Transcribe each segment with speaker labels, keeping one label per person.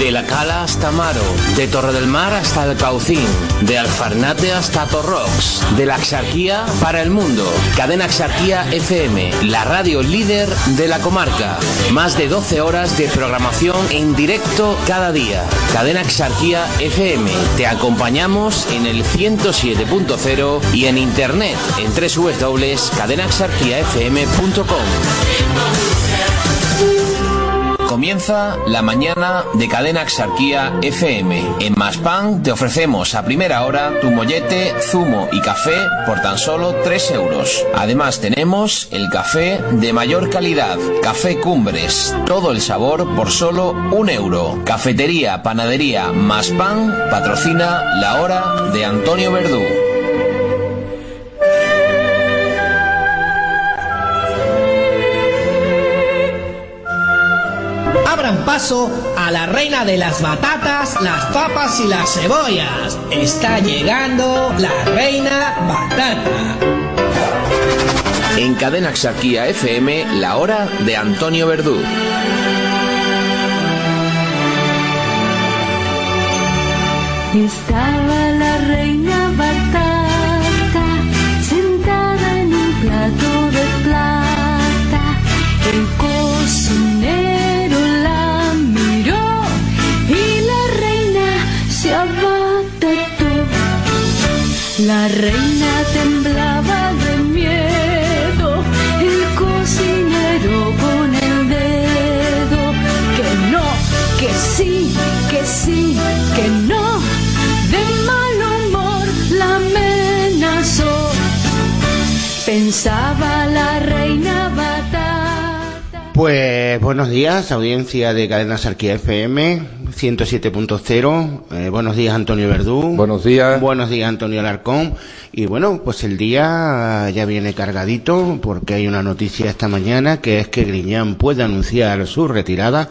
Speaker 1: De La Cala hasta Maro, de Torre del Mar hasta el Caucín, de Alfarnate hasta Torrox, de la Axarquía para el mundo. Cadena Axarquía FM, la radio líder de la comarca. Más de 12 horas de programación en directo cada día. Cadena Axarquía FM, te acompañamos en el 107.0 y en internet en www.cadenaxarquiafm.com. Comienza la mañana de Cadena Axarquía FM. En Maspan te ofrecemos a primera hora tu mollete, zumo y café por tan solo 3 euros. Además tenemos el café de mayor calidad, Café Cumbres, todo el sabor por solo un euro. Cafetería, panadería, Maspan patrocina la hora de Antonio Verdú.
Speaker 2: Paso a la reina de las batatas, las papas y las cebollas. Está llegando la reina batata.
Speaker 1: En Cadena Axarquía FM, la hora de Antonio Verdú.
Speaker 3: Estaba la reina Pensaba la reina batata.
Speaker 4: Pues buenos días, audiencia de Cadena Sarquía FM 107.0. Eh, buenos días, Antonio Verdú.
Speaker 5: Buenos días.
Speaker 4: Buenos días, Antonio Alarcón. Y bueno, pues el día ya viene cargadito porque hay una noticia esta mañana que es que Griñán puede anunciar su retirada.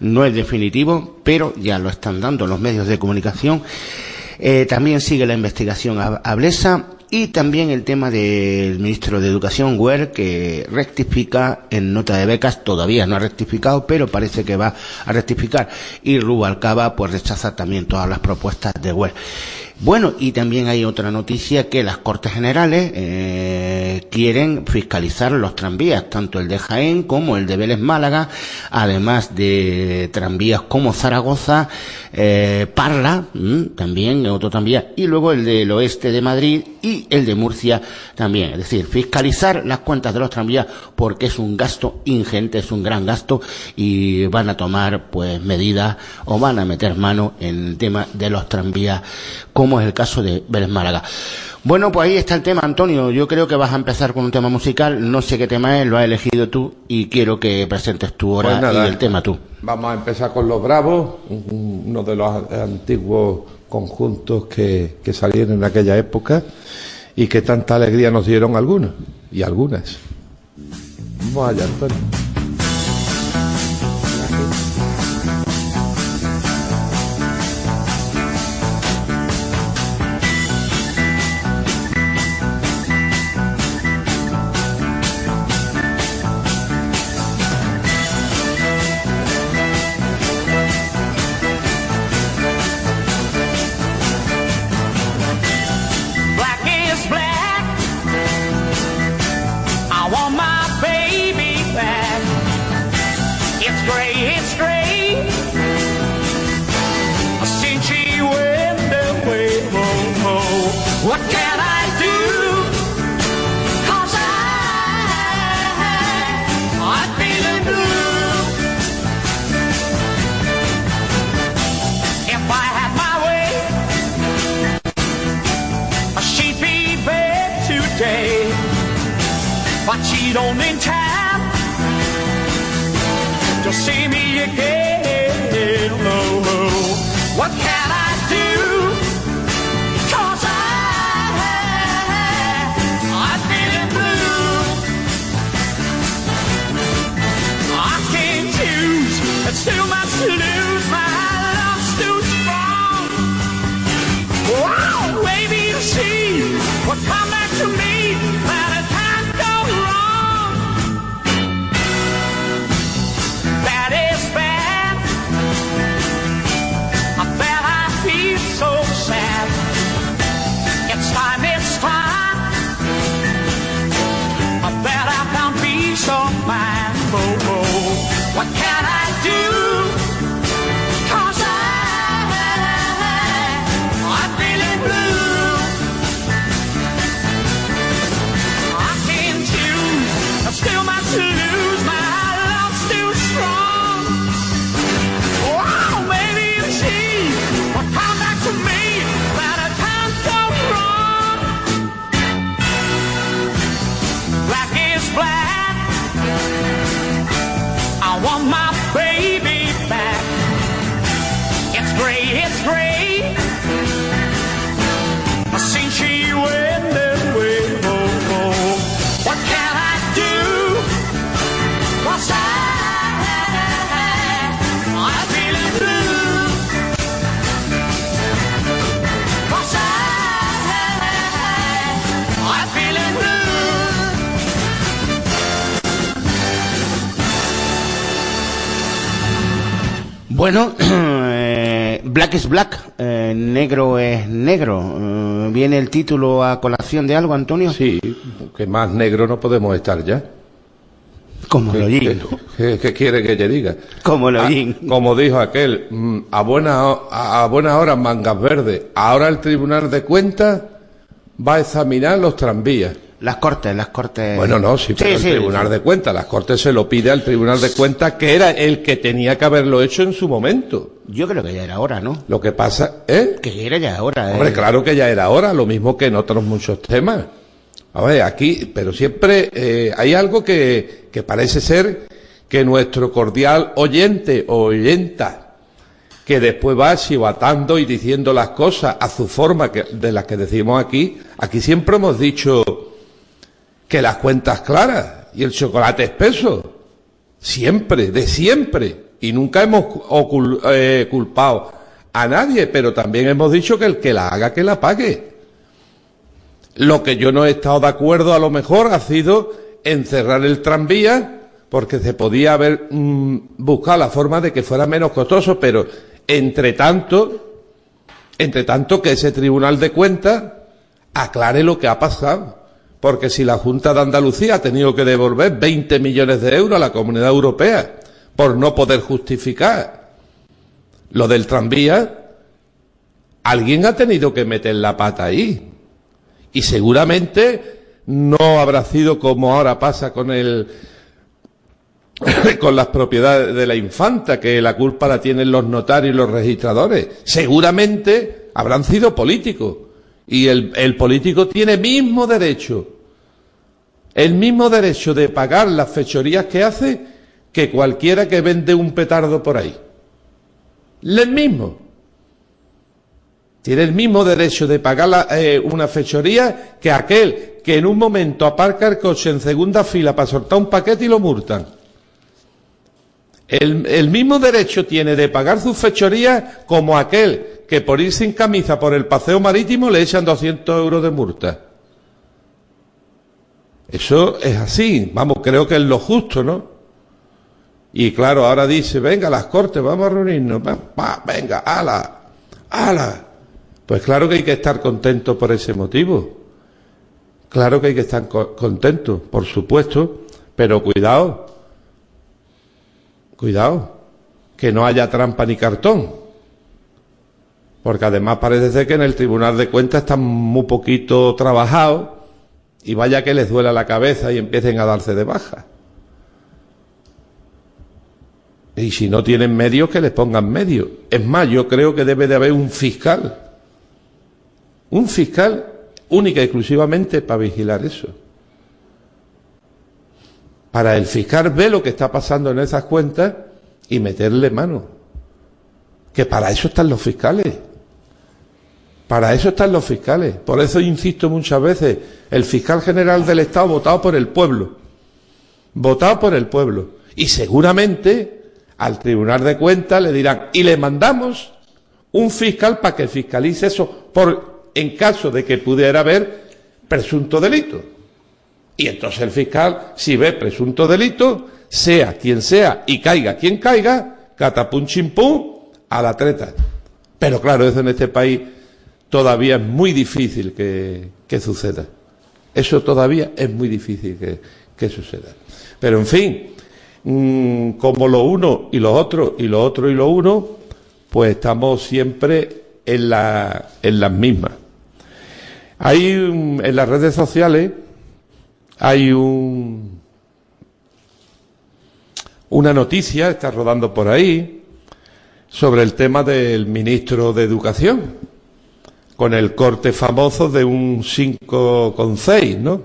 Speaker 4: No es definitivo, pero ya lo están dando los medios de comunicación. Eh, también sigue la investigación a, a Blesa y también el tema del ministro de Educación, Wer, que rectifica en nota de becas, todavía no ha rectificado, pero parece que va a rectificar. Y Rubalcaba, pues rechaza también todas las propuestas de Wer. Bueno, y también hay otra noticia que las Cortes Generales eh, quieren fiscalizar los tranvías, tanto el de Jaén como el de Vélez Málaga, además de tranvías como Zaragoza, eh, Parla, mm, también otro tranvía, y luego el del oeste de Madrid y el de Murcia también. Es decir, fiscalizar las cuentas de los tranvías porque es un gasto ingente, es un gran gasto y van a tomar pues medidas o van a meter mano en el tema de los tranvías como es el caso de Vélez Málaga. Bueno, pues ahí está el tema, Antonio. Yo creo que vas a empezar con un tema musical. No sé qué tema es, lo has elegido tú y quiero que presentes tu hora
Speaker 5: Pues nada.
Speaker 4: y el tema tú.
Speaker 5: Vamos a empezar con Los Bravos, un- uno de los antiguos conjuntos que, que salieron en aquella época y que tanta alegría nos dieron algunos y algunas. Vamos allá, Antonio.
Speaker 4: Bueno, eh, Black is Black, eh, negro es negro. Eh, ¿Viene el título a colación de algo, Antonio?
Speaker 5: Sí, que más negro no podemos estar ya.
Speaker 4: Como lo
Speaker 5: ¿Qué, qué- qué quiere que te diga?
Speaker 4: Como lo
Speaker 5: Ah,
Speaker 4: yin.
Speaker 5: como dijo aquel, mm, a buenas a, a buenas horas mangas verdes. Ahora el Tribunal de Cuentas va a examinar los tranvías.
Speaker 4: Las cortes, las cortes.
Speaker 5: Bueno, no, sí, pero el Tribunal de Cuentas, las Cortes se lo pide al Tribunal de Cuentas, que era el que tenía que haberlo hecho en su momento.
Speaker 4: Yo creo que ya era hora, ¿no?
Speaker 5: Lo que pasa, ¿eh?
Speaker 4: Que era ya hora.
Speaker 5: Hombre,
Speaker 4: eh.
Speaker 5: claro que ya era hora, lo mismo que en otros muchos temas. A ver, aquí, pero siempre eh, hay algo que, que parece ser que nuestro cordial oyente o oyenta, que después va chivatando y diciendo las cosas a su forma que, de las que decimos aquí, aquí siempre hemos dicho que las cuentas claras y el chocolate espeso. Siempre, de siempre. Y nunca hemos eh, culpado a nadie, pero también hemos dicho que el que la haga, que la pague. Lo que yo no he estado de acuerdo a lo mejor ha sido encerrar el tranvía, porque se podía haber mm, buscado la forma de que fuera menos costoso, pero entre tanto, entre tanto que ese Tribunal de Cuentas aclare lo que ha pasado. Porque si la Junta de Andalucía ha tenido que devolver 20 millones de euros a la Comunidad Europea por no poder justificar lo del tranvía, alguien ha tenido que meter la pata ahí. Y seguramente no habrá sido como ahora pasa con el con las propiedades de la infanta, que la culpa la tienen los notarios y los registradores. Seguramente habrán sido políticos. Y el, el político tiene mismo derecho, el mismo derecho de pagar las fechorías que hace que cualquiera que vende un petardo por ahí. El mismo. Tiene el mismo derecho de pagar eh, una fechoría que aquel que en un momento aparca el coche en segunda fila para soltar un paquete y lo multan. El, el mismo derecho tiene de pagar sus fechorías como aquel que por ir sin camisa por el paseo marítimo le echan 200 euros de multa. Eso es así, vamos, creo que es lo justo, ¿no? Y claro, ahora dice, venga, las cortes, vamos a reunirnos, va, va, venga, ala, ala. Pues claro que hay que estar contentos por ese motivo. Claro que hay que estar co- contentos, por supuesto, pero cuidado, cuidado, que no haya trampa ni cartón. Porque además parece ser que en el Tribunal de Cuentas están muy poquito trabajados y vaya que les duela la cabeza y empiecen a darse de baja. Y si no tienen medios, que les pongan medios. Es más, yo creo que debe de haber un fiscal. Un fiscal única y exclusivamente para vigilar eso. Para el fiscal ver lo que está pasando en esas cuentas y meterle mano. que para eso están los fiscales. Para eso están los fiscales. Por eso insisto muchas veces, el fiscal general del Estado votado por el pueblo. Votado por el pueblo. Y seguramente al Tribunal de Cuentas le dirán, y le mandamos un fiscal para que fiscalice eso, por, en caso de que pudiera haber presunto delito. Y entonces el fiscal, si ve presunto delito, sea quien sea y caiga quien caiga, catapum chimpum a la treta. Pero claro, eso en este país todavía es muy difícil que, suceda. Eso todavía es muy difícil que, suceda. Pero en fin, mm, como lo uno y lo otro y lo otro y lo uno, pues estamos siempre en, la, las mismas. Hay en las redes sociales hay un, una noticia, está rodando por ahí, sobre el tema del ministro de Educación, con el corte famoso de un 5,6, ¿no?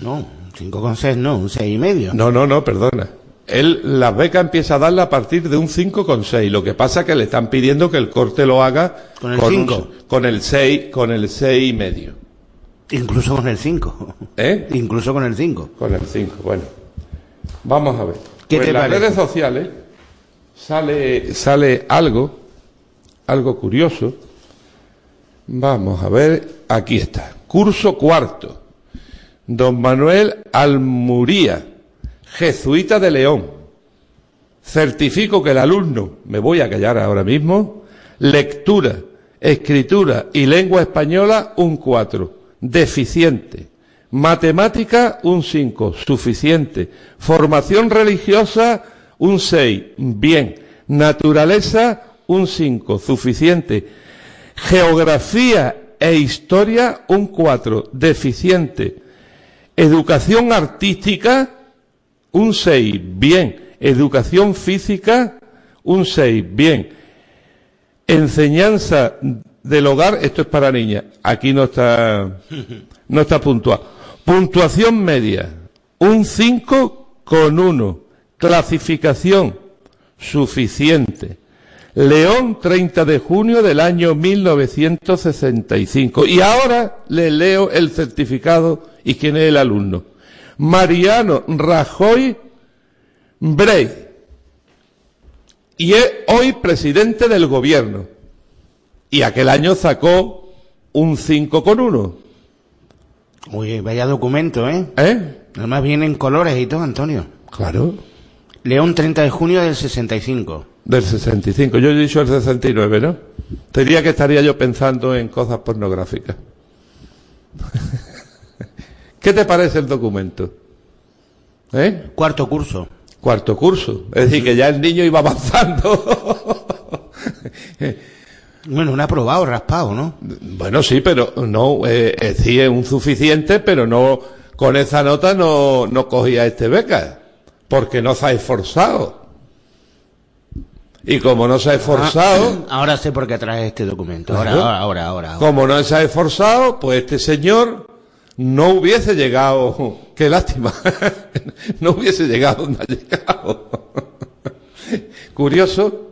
Speaker 4: No, 5,6 no, un 6 y medio.
Speaker 5: No, no, no, perdona. Él las becas empieza a darla a partir de un 5,6. Lo que pasa es que le están pidiendo que el corte lo haga
Speaker 4: ¿Con el
Speaker 5: un-
Speaker 4: cinco?
Speaker 5: con el 6, con el 6 y medio.
Speaker 4: Incluso con el 5.
Speaker 5: ¿Eh?
Speaker 4: Incluso con el 5.
Speaker 5: Con el 5, bueno. Vamos a ver.
Speaker 4: ¿Qué
Speaker 5: Pues
Speaker 4: te
Speaker 5: en las
Speaker 4: parece?
Speaker 5: redes sociales sale, sale algo, algo curioso. Vamos a ver, aquí está. Curso cuarto. Don Manuel Almuría, jesuita de León. Certifico que el alumno, me voy a callar ahora mismo, lectura, escritura y lengua española un 4, deficiente. Matemática un 5, suficiente. Formación religiosa un 6, bien. Naturaleza un 5, suficiente. Geografía e historia un 4, deficiente. Educación artística un 6, bien. Educación física, un 6, bien. Enseñanza del hogar, esto es para niñas. Aquí no está, no está puntuado. Puntuación media, un 5 con 1. Clasificación, suficiente. León, 30 de junio del año 1965. Y ahora le leo el certificado y quién es el alumno. Mariano Rajoy Brey. Y es hoy presidente del gobierno. Y aquel año sacó un 5 con 1.
Speaker 4: Uy, vaya documento, ¿eh?
Speaker 5: ¿Eh?
Speaker 4: Además viene en colores y todo, Antonio.
Speaker 5: Claro.
Speaker 4: León 30 de junio del 65.
Speaker 5: Del 65. Yo he dicho el 69, ¿no? Te diría que estaría yo pensando en cosas pornográficas. ¿Qué te parece el documento? ¿Eh?
Speaker 4: Cuarto curso.
Speaker 5: Cuarto curso. Es decir, que ya el niño iba avanzando.
Speaker 4: Bueno, un aprobado, raspado, ¿no?
Speaker 5: bueno, sí, pero no, eh, eh, sí es un suficiente, pero no, con esa nota no, no cogía este beca. Porque no se ha esforzado. Y como no se ha esforzado,
Speaker 4: Ah, ahora sé por qué traes este documento. Ahora, ahora, ahora, ahora. ahora.
Speaker 5: Como no se ha esforzado, pues este señor no hubiese llegado. Qué lástima. no hubiese llegado donde ha llegado. Curioso.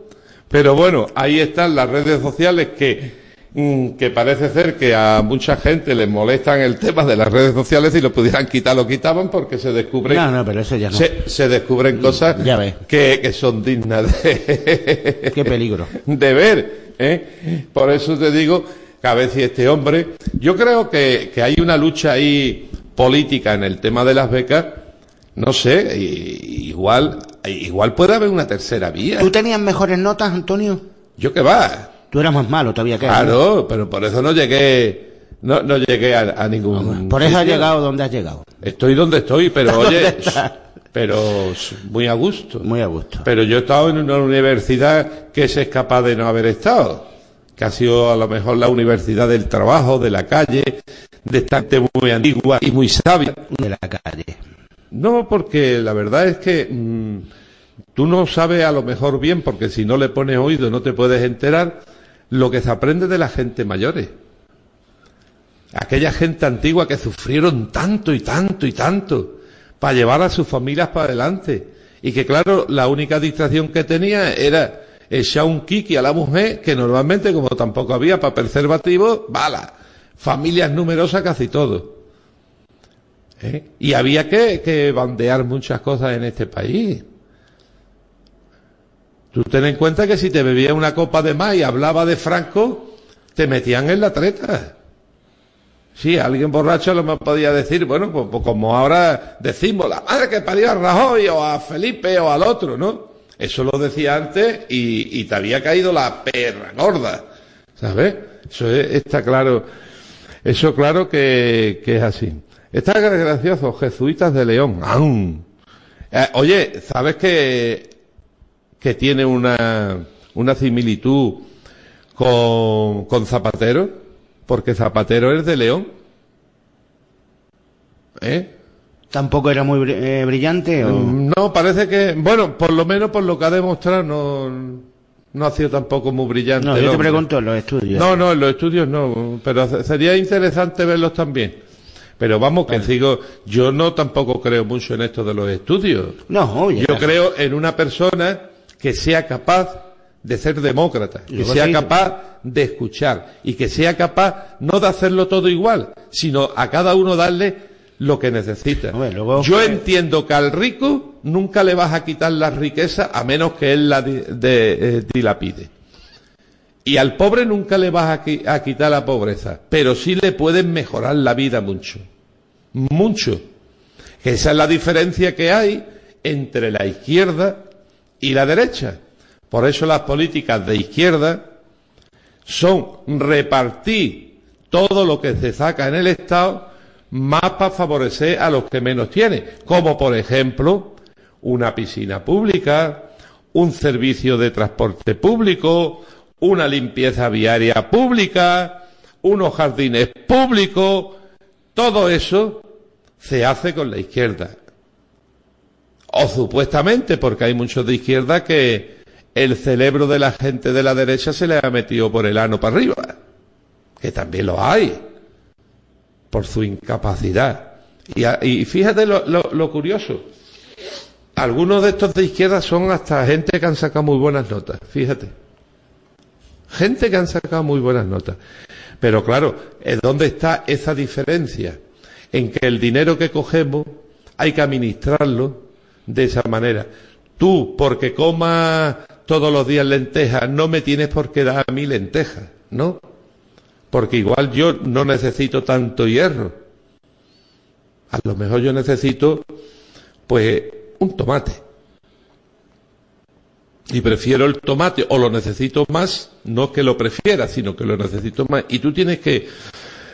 Speaker 5: Pero bueno, ahí están las redes sociales que, que parece ser que a mucha gente les molestan el tema de las redes sociales y lo pudieran quitar, lo quitaban porque se descubren.
Speaker 4: No, no, pero eso ya no.
Speaker 5: Se, se descubren cosas que, que son dignas de,
Speaker 4: Qué peligro.
Speaker 5: de ver. ¿eh? Por eso te digo que a veces este hombre, yo creo que, que hay una lucha ahí política en el tema de las becas, no sé, igual, igual puede haber una tercera vía.
Speaker 4: ¿Tú tenías mejores notas, Antonio?
Speaker 5: Yo que va,
Speaker 4: Tú eras más malo todavía que él, ¿no?
Speaker 5: claro, pero por eso no llegué, no, no llegué a, a ningún.
Speaker 4: Por eso has llegado donde has llegado.
Speaker 5: Estoy donde estoy, pero
Speaker 4: ¿Dónde
Speaker 5: oye, pero muy a gusto.
Speaker 4: Muy a gusto.
Speaker 5: Pero yo he estado en una universidad que se es capaz de no haber estado, que ha sido a lo mejor la universidad del trabajo, de la calle, de esta gente muy antigua y muy sabia.
Speaker 4: De la calle.
Speaker 5: No, porque la verdad es que mm, tú no sabes a lo mejor bien, porque si no le pones oído no te puedes enterar lo que se aprende de la gente mayores. Aquella gente antigua que sufrieron tanto y tanto y tanto para llevar a sus familias para adelante. Y que claro, la única distracción que tenía era echar un kiki a la mujer, que normalmente, como tampoco había para preservativo, bala. Familias numerosas casi todo. ¿Eh? Y había que, que bandear muchas cosas en este país. Tú ten en cuenta que si te bebías una copa de más y hablaba de Franco, te metían en la treta. Sí, alguien borracho lo podía decir, bueno, pues, pues como ahora decimos, la madre que parió a Rajoy o a Felipe o al otro, ¿no? Eso lo decía antes y, y te había caído la perra gorda, ¿sabes? Eso es- está claro, eso claro que, que es así. Está gracioso, jesuitas de León. ¡Aún! Eh, oye, ¿sabes que, que tiene una, una similitud con, con Zapatero? Porque Zapatero es de León. ¿Eh?
Speaker 4: Tampoco era muy eh, brillante. O...
Speaker 5: No, parece que, bueno, por lo menos por lo que ha demostrado, no, no ha sido tampoco muy brillante.
Speaker 4: No, yo te pregunto en los estudios.
Speaker 5: No, no, en los estudios no, pero se- sería interesante verlos también. Pero vamos, que sigo, yo no tampoco creo mucho en esto de los estudios.
Speaker 4: No, oye,
Speaker 5: Yo creo en una persona que sea capaz de ser demócrata, que sea capaz de escuchar y que sea capaz no de hacerlo todo igual, sino a cada uno darle lo que necesita.
Speaker 4: Luego-
Speaker 5: Yo entiendo que al rico nunca le vas a quitar la riqueza a menos que él la de- eh, dilapide. Y al pobre nunca le vas a, qui- a quitar la pobreza, pero sí le puedes mejorar la vida mucho. Mucho. Esa es la diferencia que hay entre la izquierda y la derecha. Por eso las políticas de izquierda son repartir todo lo que se saca en el Estado más para favorecer a los que menos tienen, como por ejemplo una piscina pública, un servicio de transporte público, una limpieza viaria pública, unos jardines públicos, todo eso se hace con la izquierda. O supuestamente, porque hay muchos de izquierda que el cerebro de la gente de la derecha se le ha metido por el ano para arriba. Que también lo hay. Por su incapacidad. Y, fíjate lo, lo- lo curioso. Algunos de estos de izquierda son hasta gente que han sacado muy buenas notas. Fíjate. Gente que han sacado muy buenas notas. Pero claro, ¿en ¿dónde está esa diferencia? En que el dinero que cogemos hay que administrarlo de esa manera. Tú, porque comas todos los días lentejas, no me tienes por qué dar a mí lentejas, ¿no? Porque igual yo no necesito tanto hierro. A lo mejor yo necesito, pues, un tomate. Y prefiero el tomate, o lo necesito más, no que lo prefiera, sino que lo necesito más. Y tú tienes que,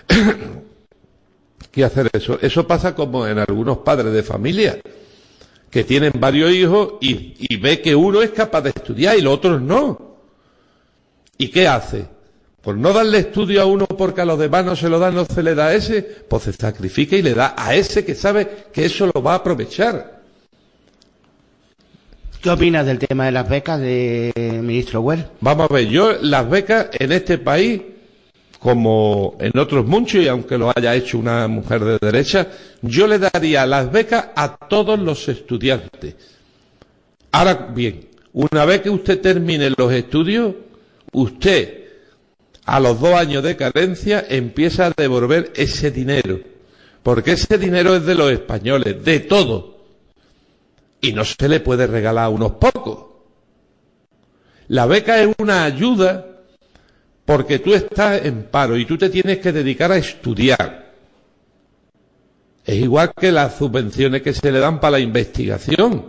Speaker 5: que hacer eso. Eso pasa como en algunos padres de familia, que tienen varios hijos y, y ve que uno es capaz de estudiar y los otros no. ¿Y qué hace? Por no darle estudio a uno porque a los demás no se lo da, no se le da a ese, pues se sacrifica y le da a ese que sabe que eso lo va a aprovechar.
Speaker 4: ¿Qué opinas del tema de las becas de ministro Well?
Speaker 5: Vamos a ver, yo las becas en este país, como en otros muchos, y aunque lo haya hecho una mujer de derecha, yo le daría las becas a todos los estudiantes. Ahora bien, una vez que usted termine los estudios, usted a los dos años de carencia empieza a devolver ese dinero. Porque ese dinero es de los españoles, de todos. Y no se le puede regalar a unos pocos. La beca es una ayuda porque tú estás en paro y tú te tienes que dedicar a estudiar. Es igual que las subvenciones que se le dan para la investigación.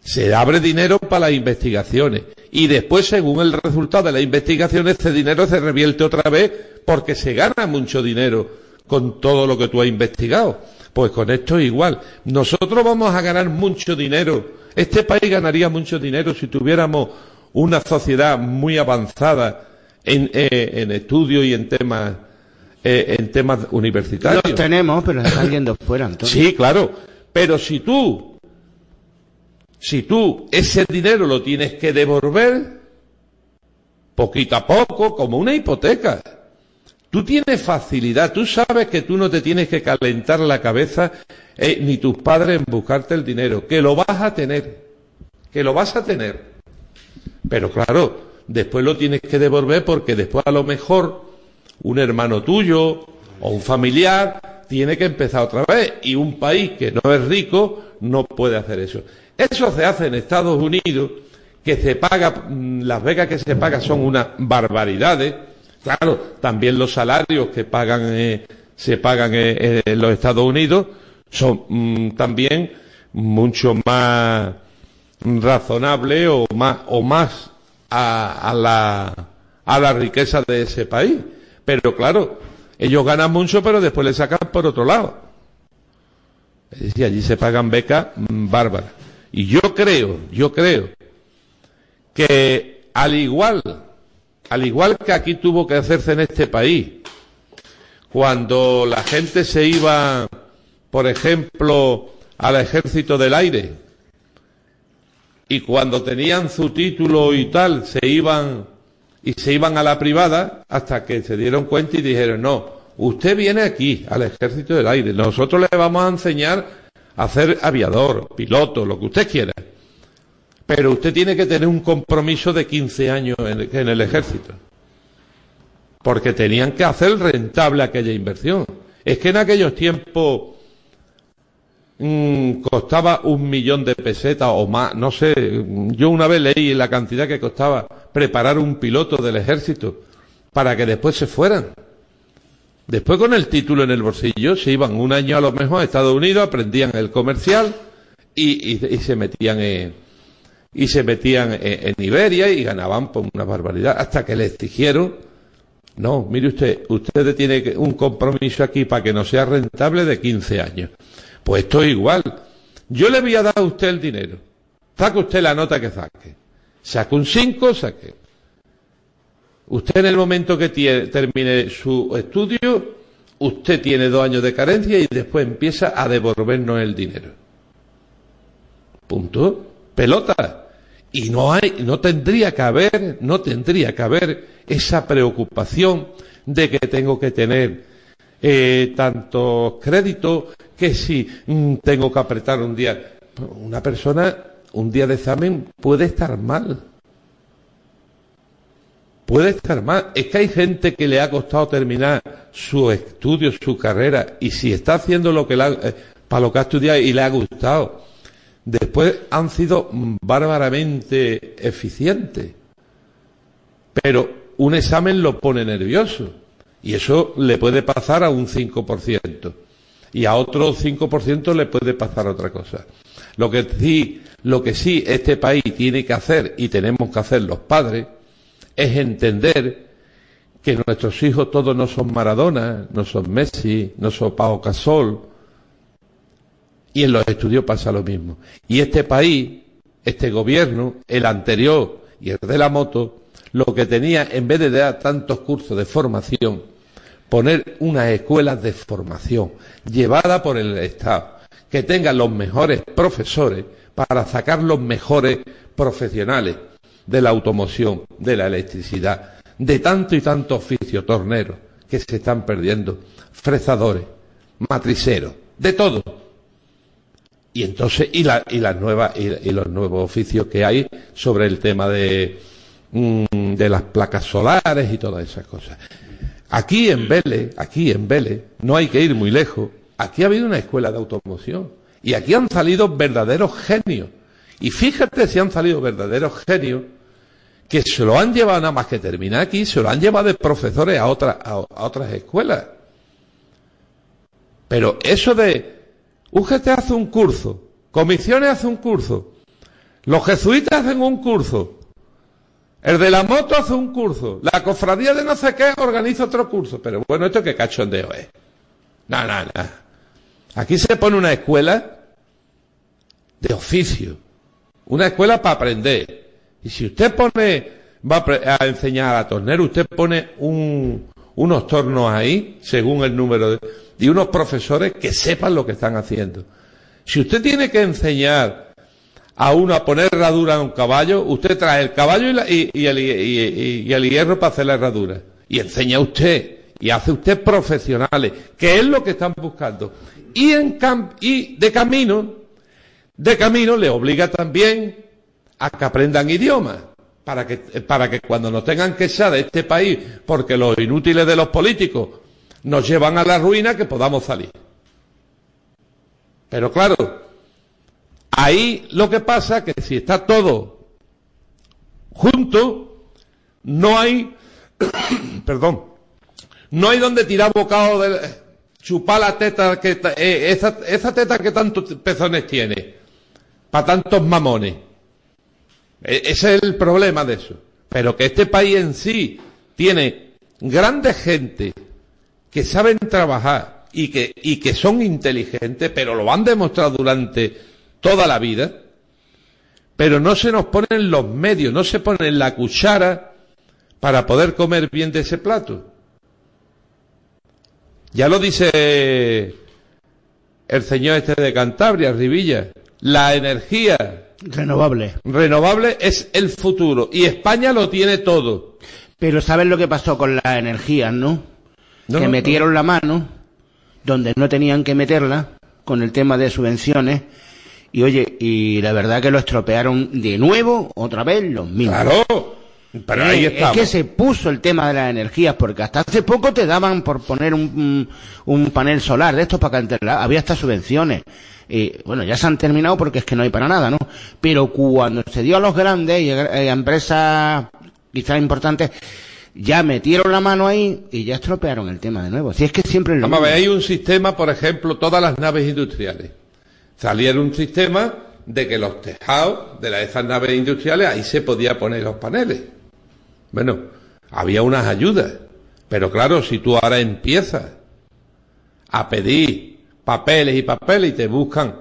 Speaker 5: Se abre dinero para las investigaciones y después, según el resultado de la investigación, ese dinero se revierte otra vez porque se gana mucho dinero con todo lo que tú has investigado. Pues con esto es igual. Nosotros vamos a ganar mucho dinero. Este país ganaría mucho dinero si tuviéramos una sociedad muy avanzada en, eh, en estudios y en temas, eh, en temas universitarios.
Speaker 4: Los tenemos, pero están yendo fuera, entonces.
Speaker 5: Sí, claro. Pero si tú, si tú ese dinero lo tienes que devolver, poquito a poco, como una hipoteca. Tú tienes facilidad, tú sabes que tú no te tienes que calentar la cabeza, eh, ni tus padres en buscarte el dinero, que lo vas a tener, que lo vas a tener. Pero claro, después lo tienes que devolver porque después a lo mejor un hermano tuyo o un familiar tiene que empezar otra vez y un país que no es rico no puede hacer eso. Eso se hace en Estados Unidos, que se paga, mm, las becas que se pagan son unas barbaridades. Claro, también los salarios que pagan, eh, se pagan eh, eh, en los Estados Unidos son mm, también mucho más razonables o más, o más a, a la, a la riqueza de ese país. Pero claro, ellos ganan mucho, pero después le sacan por otro lado. Es decir, allí se pagan becas mm, bárbaras. Y yo creo, yo creo que al igual, al igual que aquí tuvo que hacerse en este país, cuando la gente se iba, por ejemplo, al ejército del aire, y cuando tenían su título y tal, se iban y se iban a la privada hasta que se dieron cuenta y dijeron, no, usted viene aquí al ejército del aire, nosotros le vamos a enseñar a ser aviador, piloto, lo que usted quiera. Pero usted tiene que tener un compromiso de 15 años en el, en el ejército. Porque tenían que hacer rentable aquella inversión. Es que en aquellos tiempos mm, costaba un millón de pesetas o más, no sé, yo una vez leí la cantidad que costaba preparar un piloto del ejército para que después se fueran. Después con el título en el bolsillo se iban un año a lo mejor a Estados Unidos, aprendían el comercial y, se metían en, y se metían en, en Iberia y ganaban por una barbaridad hasta que les dijeron no, mire usted, usted tiene un compromiso aquí para que no sea rentable de 15 años. Pues esto es igual. Yo le voy a dar a usted el dinero. Saque usted la nota que saque. Saque un 5, saque. Usted en el momento que termine su estudio, usted tiene dos años de carencia y después empieza a devolvernos el dinero. Punto. Pelota. Y no hay, no tendría que haber, no tendría que haber esa preocupación de que tengo que tener eh, tantos créditos que si mm, tengo que apretar un día. Una persona, un día de examen puede estar mal. Puede estar mal. Es que hay gente que le ha costado terminar su estudio, su carrera, y si está haciendo lo que le ha- eh, para lo que ha estudiado y le ha gustado, después han sido bárbaramente eficientes. Pero un examen lo pone nervioso. Y eso le puede pasar a un 5%. Y a otro 5% le puede pasar otra cosa. Lo que sí, lo que sí este país tiene que hacer y tenemos que hacer los padres es entender que nuestros hijos todos no son Maradona, no son Messi, no son Pau Gasol, y en los estudios pasa lo mismo. Y este país, este gobierno, el anterior y el de la moto, lo que tenía, en vez de dar tantos cursos de formación, poner unas escuelas de formación llevadas por el Estado, que tengan los mejores profesores para sacar los mejores profesionales de la automoción, de la electricidad, de tanto y tanto oficio, torneros, que se están perdiendo, frezadores, matriceros, de todo. Y entonces, y, la, y las nuevas, y, y los nuevos oficios que hay sobre el tema de, mm, de las placas solares y todas esas cosas. Aquí en Vélez, aquí en Vélez, no hay que ir muy lejos, aquí ha habido una escuela de automoción. Y aquí han salido verdaderos genios. Y fíjate si han salido verdaderos genios que se lo han llevado nada más que terminar aquí, se lo han llevado de profesores a, otras a, a otras escuelas. Pero eso de UGT hace un curso, comisiones hace un curso, los jesuitas hacen un curso, el de la moto hace un curso, la cofradía de no sé qué organiza otro curso. Pero bueno, esto qué cachondeo es. No, no, no. Aquí se pone una escuela de oficio, una escuela para aprender. Y si usted pone, va a enseñar a tornero, usted pone un, unos tornos ahí, según el número de, y unos profesores que sepan lo que están haciendo. Si usted tiene que enseñar a uno a poner herradura a un caballo, usted trae el caballo y, la- y- el, y el hierro para hacer la herradura. Y enseña usted, y hace usted profesionales, que es lo que están buscando. Y, en cam- y de camino, de camino le obliga también a que aprendan idiomas, para que, para que cuando nos tengan que echar de este país, porque los inútiles de los políticos nos llevan a la ruina, que podamos salir. Pero claro, ahí lo que pasa es que si está todo junto, no hay, perdón, no hay donde tirar bocado de chupar la teta que eh, esa, esa teta que tantos pezones tiene, para tantos mamones. E- Ese es el problema de eso. Pero que este país en sí tiene grandes gente que saben trabajar y que, y que son inteligentes, pero lo han demostrado durante toda la vida, pero no se nos ponen los medios, no se ponen la cuchara para poder comer bien de ese plato. Ya lo dice el señor este de Cantabria, Rivilla, la energía
Speaker 4: Renovable.
Speaker 5: renovable es el futuro y España lo tiene todo.
Speaker 4: Pero ¿sabes lo que pasó con las energías, no?
Speaker 5: No,
Speaker 4: que
Speaker 5: no,
Speaker 4: metieron la mano donde no tenían que meterla con el tema de subvenciones y oye, y la verdad que lo estropearon de nuevo, otra vez, los mismos.
Speaker 5: Claro, pero ahí
Speaker 4: Eh. Es que se puso el tema de las energías, porque hasta hace poco te daban por poner un, un- panel solar de estos para cantarla. Había hasta subvenciones. Eh, bueno, ya se han terminado porque es que no hay para nada, ¿no? Pero cuando se dio a los grandes y a, empresas quizás importantes, ya metieron la mano ahí y ya estropearon el tema de nuevo. Si es que siempre es lo
Speaker 5: Vamos a ver,
Speaker 4: mismo.
Speaker 5: hay un sistema, por ejemplo, todas las naves industriales. Salieron un sistema de que los tejados de esas naves industriales, ahí se podía poner los paneles. Bueno, había unas ayudas. Pero claro, si tú ahora empiezas a pedir papeles y papeles y te buscan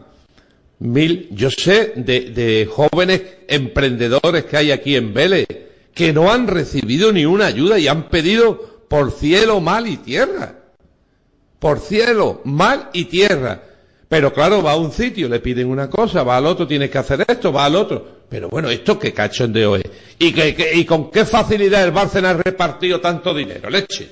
Speaker 5: mil, yo sé de, de jóvenes emprendedores que hay aquí en Vélez que no han recibido ni una ayuda y han pedido por cielo, mal y tierra por cielo, mar y tierra. Pero claro, va a un sitio, le piden una cosa, va al otro, tienes que hacer esto, va al otro. Pero bueno, ¿esto qué cachondeo es? ¿Y, que, que- y con qué facilidad el Bárcena ha repartido tanto dinero? Leche.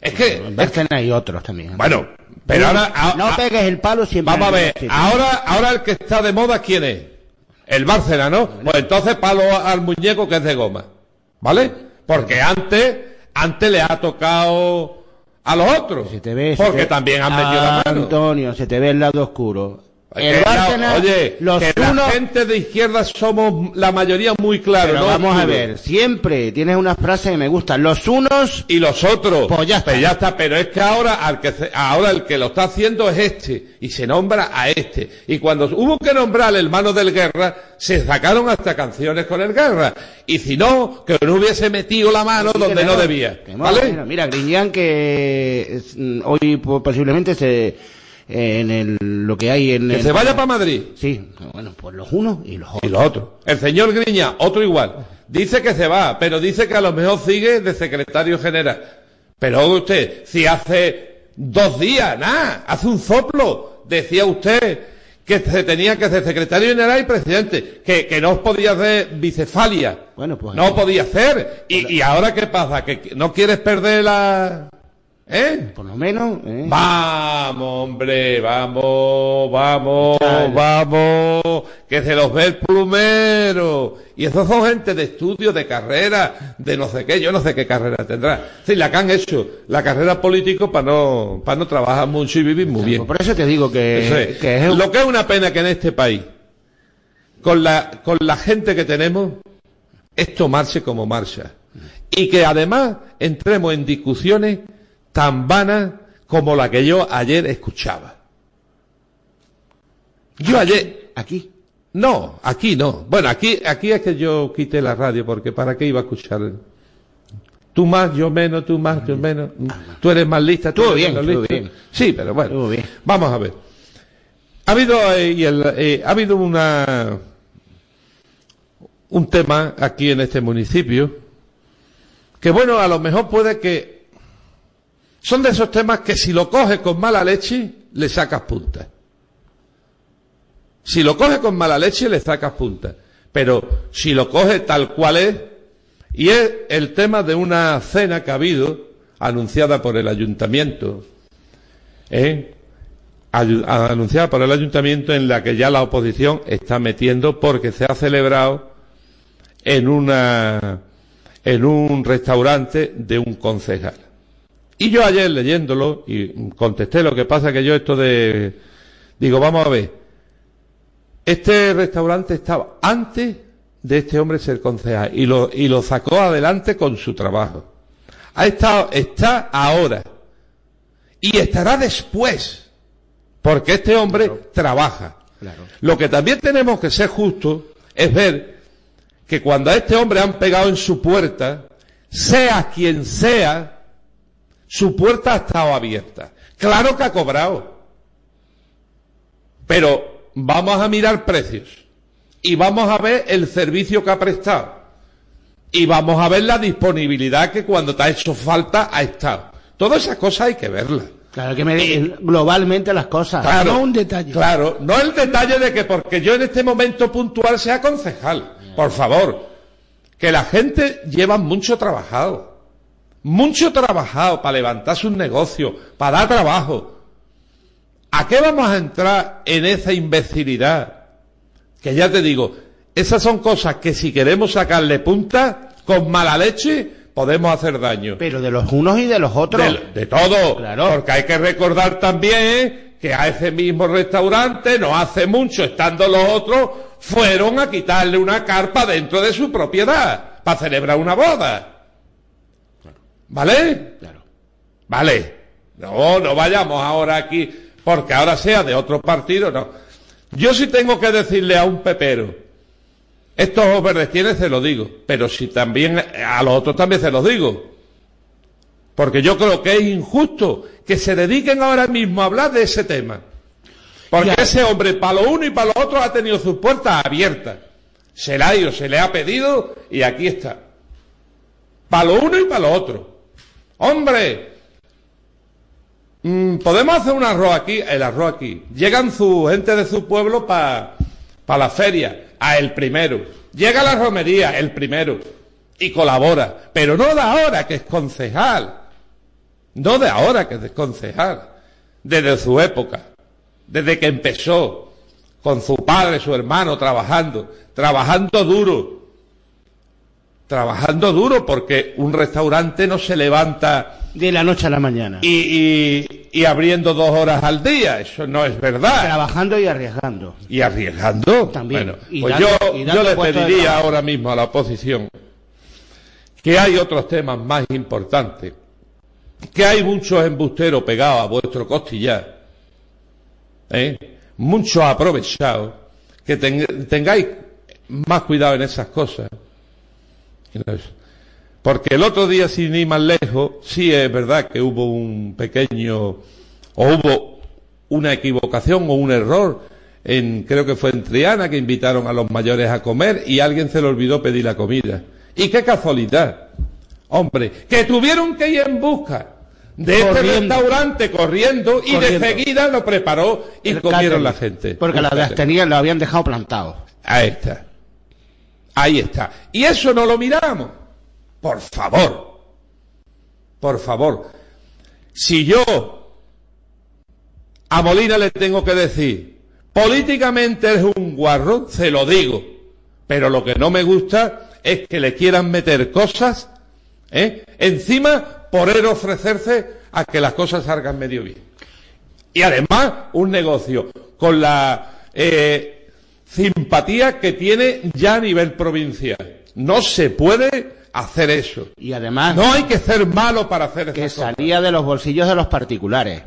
Speaker 5: Es que,
Speaker 4: En Bárcenas hay otros también.
Speaker 5: bueno, pero ahora, a-
Speaker 4: no pegues el palo siempre.
Speaker 5: vamos a ver, ahora, ahora el que está de moda, ¿quién es? El Bárcena, ¿no? Pues entonces palo al muñeco que es de goma. ¿Vale? Porque antes, antes le ha tocado a los otros.
Speaker 4: Se te ve,
Speaker 5: porque
Speaker 4: te-
Speaker 5: también han metido
Speaker 4: Ah,
Speaker 5: la mano.
Speaker 4: Antonio, se te ve el lado oscuro. El
Speaker 5: oye,
Speaker 4: los
Speaker 5: que
Speaker 4: unos,
Speaker 5: la gente de izquierda somos la mayoría muy claros.
Speaker 4: pero
Speaker 5: ¿no?
Speaker 4: vamos a ver, siempre tienes unas frases que me gustan. Los unos,
Speaker 5: Y los otros,
Speaker 4: Pues ya está.
Speaker 5: Pues ya está, pero es que ahora, al que ahora el que lo está haciendo es este, y se nombra a este. Y cuando hubo que nombrar al hermano del Guerra, se sacaron hasta canciones con el Guerra. Y si no, que no hubiese metido la mano
Speaker 4: Sí,
Speaker 5: donde no
Speaker 4: no,
Speaker 5: debía. ¿Vale?
Speaker 4: Mira, mira, Griñán que mm, hoy po- posiblemente se en el, lo que hay en
Speaker 5: Que se vaya para Madrid.
Speaker 4: Sí, bueno, pues los unos y los
Speaker 5: Y
Speaker 4: otros.
Speaker 5: los otros. El señor Griña, otro igual. Dice que se va, pero dice que a lo mejor sigue de secretario general. Pero usted, si hace dos días, nada, hace un soplo, decía usted que se tenía que ser secretario general y presidente, que, que no podía hacer bicefalia.
Speaker 4: Bueno, pues-
Speaker 5: no podía hacer. Y, y ahora qué pasa, que no quieres perder la... ¿Eh?
Speaker 4: Por lo menos, ¿eh?
Speaker 5: Vamos, hombre, vamos, vamos,
Speaker 4: Chale.
Speaker 5: vamos, que se los ve el plumero. Y esos son gente de estudio, de carrera, de no sé qué, yo no sé qué carrera tendrá. Sí, la que han hecho, la carrera político para no, para no trabajar mucho y vivir muy bien.
Speaker 4: Por eso te digo que,
Speaker 5: Eso es.
Speaker 4: que es
Speaker 5: Lo que es una pena que en este país, con la, con la gente que tenemos, es tomarse como marcha. Y que además entremos en discusiones tan vanas como la que yo ayer escuchaba. Yo ayer,
Speaker 4: aquí.
Speaker 5: no, aquí no. Bueno, aquí, aquí es que yo quité la radio porque para qué iba a escuchar. Tú más, yo menos, tú más, yo menos. Tú eres más lista, tú eres
Speaker 4: bien,
Speaker 5: menos lista.
Speaker 4: bien.
Speaker 5: Sí, pero bueno.
Speaker 4: Bien.
Speaker 5: Vamos a ver. Ha habido, eh, el, eh, ha habido una, un tema aquí en este municipio que bueno, a lo mejor puede que son de esos temas que si lo coges con mala leche, le sacas punta. Si lo coges con mala leche, le sacas punta. Pero si lo coges tal cual es, y es el tema de una cena que ha habido, anunciada por el ayuntamiento, ¿eh? Anunciada por el ayuntamiento en la que ya la oposición está metiendo porque se ha celebrado en una en un restaurante de un concejal. Y yo ayer leyéndolo y contesté lo que pasa que yo esto de digo, vamos a ver. Este restaurante estaba antes de este hombre ser concejal y lo y lo sacó adelante con su trabajo. Ha estado está ahora y estará después porque este hombre trabaja.
Speaker 4: Claro.
Speaker 5: Lo que también tenemos que ser justos es ver que cuando a este hombre han pegado en su puerta, sea quien sea, su puerta ha estado abierta. Claro que ha cobrado. Pero vamos a mirar precios. Y vamos a ver el servicio que ha prestado. Y vamos a ver la disponibilidad que cuando te ha hecho falta ha estado. Todas esas cosas hay que verlas.
Speaker 4: Claro que me globalmente las cosas.
Speaker 5: Claro,
Speaker 2: no un detalle.
Speaker 5: Claro, no el detalle de que porque yo en este momento puntual sea concejal. Por favor, que la gente lleva mucho trabajado. Mucho trabajado para levantarse un negocio, para dar trabajo. ¿A qué vamos a entrar en esa imbecilidad? Que ya te digo, esas son cosas que si queremos sacarle punta, con mala leche, podemos hacer daño.
Speaker 4: Pero de los unos y de los otros.
Speaker 5: De, de todo.
Speaker 4: Claro.
Speaker 5: Porque hay que recordar también que a ese mismo restaurante, no hace mucho, estando los otros, fueron a quitarle una carpa dentro de su propiedad para celebrar una boda. ¿Vale?
Speaker 4: Claro.
Speaker 5: Vale. No, no vayamos ahora aquí, porque ahora sea de otro partido, no. Yo sí tengo que decirle a un pepero, estos ojos verdes tienes, se lo digo, pero si también a los otros también se los digo. Porque yo creo que es injusto que se dediquen ahora mismo a hablar de ese tema. Porque
Speaker 4: Ya.
Speaker 5: ese hombre, para lo uno y para lo otro, ha tenido sus puertas abiertas. Se le ha ido, se le ha pedido y aquí está. Para lo uno y para lo otro. Hombre, mm, podemos hacer un arroz aquí, el arroz aquí. Llegan su gente de su pueblo para la feria, a el primero. Llega a la romería, el primero. Y colabora. Pero no de ahora, que es concejal. No de ahora, que es concejal. Desde su época. Desde que empezó. Con su padre, su hermano, trabajando. Trabajando duro. Trabajando duro porque un restaurante no se levanta
Speaker 4: De la noche a la mañana.
Speaker 5: y, y- y abriendo dos horas al día. Eso no es verdad.
Speaker 4: Trabajando y arriesgando.
Speaker 5: Y arriesgando.
Speaker 4: También.
Speaker 5: Bueno,
Speaker 4: Y
Speaker 5: pues
Speaker 4: dando-
Speaker 5: yo,
Speaker 4: y
Speaker 5: yo le pediría ahora mismo a la oposición que hay otros temas más importantes. Que hay muchos embusteros pegados a vuestro costillar. ¿eh? Muchos aprovechados. Que ten- tengáis más cuidado en esas cosas. Porque el otro día, sin ir más lejos, sí es verdad que hubo un pequeño, o hubo una equivocación o un error en, creo que fue en Triana, que invitaron a los mayores a comer y alguien se le olvidó pedir la comida. Y qué casualidad. Hombre, que tuvieron que ir en busca de este restaurante corriendo y
Speaker 4: Corriendo.
Speaker 5: de seguida lo preparó y
Speaker 4: El
Speaker 5: comieron
Speaker 4: catering.
Speaker 5: la gente.
Speaker 4: Porque
Speaker 5: catering.
Speaker 4: tenían, lo habían dejado plantado.
Speaker 5: Ahí está. Ahí está. Y eso no lo miramos. Por favor. Por favor. Si yo a Molina le tengo que decir, políticamente es un guarro, se lo digo. Pero lo que no me gusta es que le quieran meter cosas ¿eh? encima por él ofrecerse a que las cosas salgan medio bien. Y además, un negocio con la eh, simpatía que tiene ya a nivel provincial. No se puede hacer eso.
Speaker 4: Y además,
Speaker 5: No hay que ser malo para hacer
Speaker 4: que
Speaker 5: esas cosas.
Speaker 4: salía de los bolsillos de los particulares.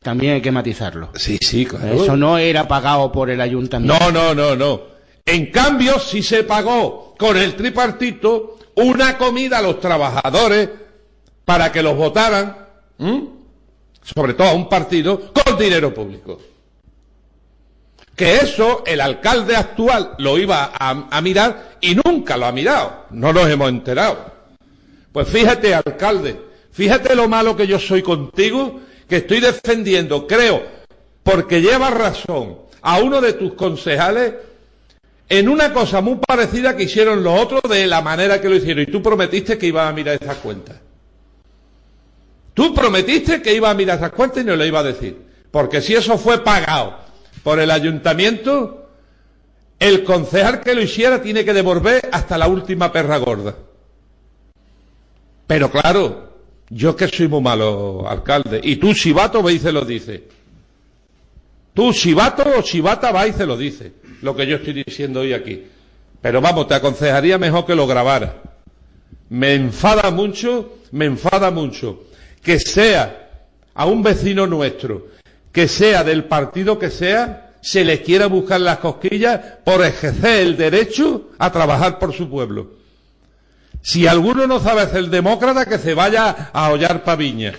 Speaker 4: También hay que matizarlo.
Speaker 5: Sí, sí, claro.
Speaker 4: Eso no era pagado por el ayuntamiento.
Speaker 5: No, no, no, no. En cambio, sí se pagó con el tripartito una comida a los trabajadores para que los votaran, ¿m? sobre todo a un partido, con dinero público. Que eso el alcalde actual lo iba a, mirar y nunca lo ha mirado. No nos hemos enterado. Pues fíjate, alcalde, fíjate lo malo que yo soy contigo, que estoy defendiendo, creo, porque llevas razón, a uno de tus concejales en una cosa muy parecida que hicieron los otros de la manera que lo hicieron. Y tú prometiste que ibas a mirar esas cuentas. Tú prometiste que ibas a mirar esas cuentas y no lo iba a decir. Porque si eso fue pagado por el ayuntamiento, El concejal que lo hiciera tiene que devolver hasta la última perra gorda. Pero claro, yo que soy muy malo, alcalde, y tú, chivato, ve y se lo dice. Tú, chivato o chivata, va y se lo dice. Lo que yo estoy diciendo hoy aquí. Pero vamos, te aconsejaría mejor que lo grabara. Me enfada mucho, me enfada mucho que sea a un vecino nuestro, que sea del partido que sea, se le quiera buscar las cosquillas por ejercer el derecho a trabajar por su pueblo. Si alguno no sabe ser demócrata, que se vaya a hollar paviña.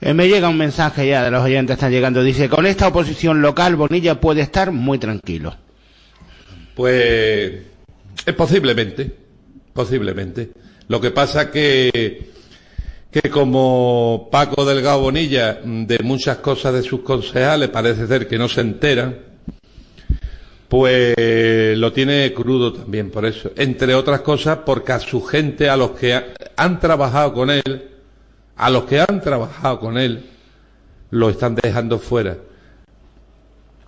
Speaker 4: Eh, me llega un mensaje ya de los oyentes están llegando. Dice, con esta oposición local, Bonilla puede estar muy tranquilo.
Speaker 5: Pues eh, posiblemente, posiblemente. Lo que pasa que que como Paco Delgado Bonilla mm, de muchas cosas de sus concejales parece ser que no se entera, pues lo tiene crudo también por eso. Entre otras cosas porque a su gente, a los que ha- han trabajado con él, a los que han trabajado con él, lo están dejando fuera.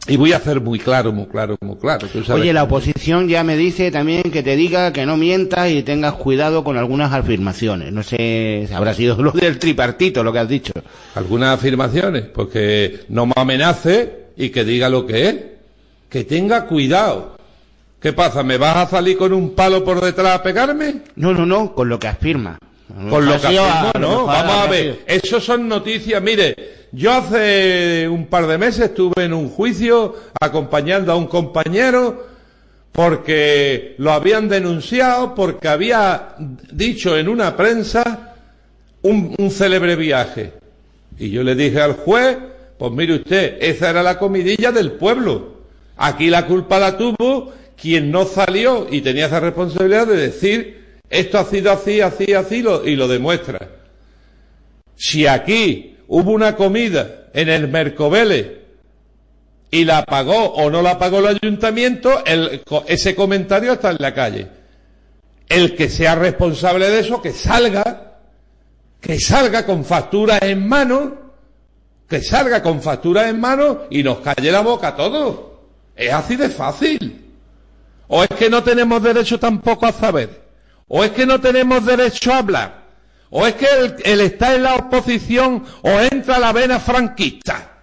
Speaker 5: Y voy a hacer muy claro, muy claro, muy claro.
Speaker 4: Oye, la oposición ya me dice también que te diga que no mientas y tengas cuidado con algunas afirmaciones. No sé, habrá sido lo del tripartito lo que has dicho.
Speaker 5: algunas afirmaciones, porque no me amenace y que diga lo que es. Que tenga cuidado. ¿Qué pasa? ¿Me vas a salir con un palo por detrás a pegarme?
Speaker 4: No, no, no, con lo que afirma.
Speaker 5: Con lo que
Speaker 4: Ha sido
Speaker 5: afirmo,
Speaker 4: a-
Speaker 5: no. Vamos a ver. Eso son noticias. Mire, yo hace un par de meses estuve en un juicio acompañando a un compañero porque lo habían denunciado porque había dicho en una prensa un, un célebre viaje. Y yo le dije al juez, pues mire usted, esa era la comidilla del pueblo. Aquí la culpa la tuvo quien no salió y tenía esa responsabilidad de decir esto ha sido así, así, así y lo demuestra. Si aquí hubo una comida en el Mercovele y la pagó o no la pagó el ayuntamiento, el- ese comentario está en la calle. El que sea responsable de eso, que salga, que salga con facturas en mano, que salga con facturas en mano y nos calle la boca a todos. Es así de fácil. O es que no tenemos derecho tampoco a saber. O es que no tenemos derecho a hablar. O es que el, el estar en la oposición o entra la vena franquista.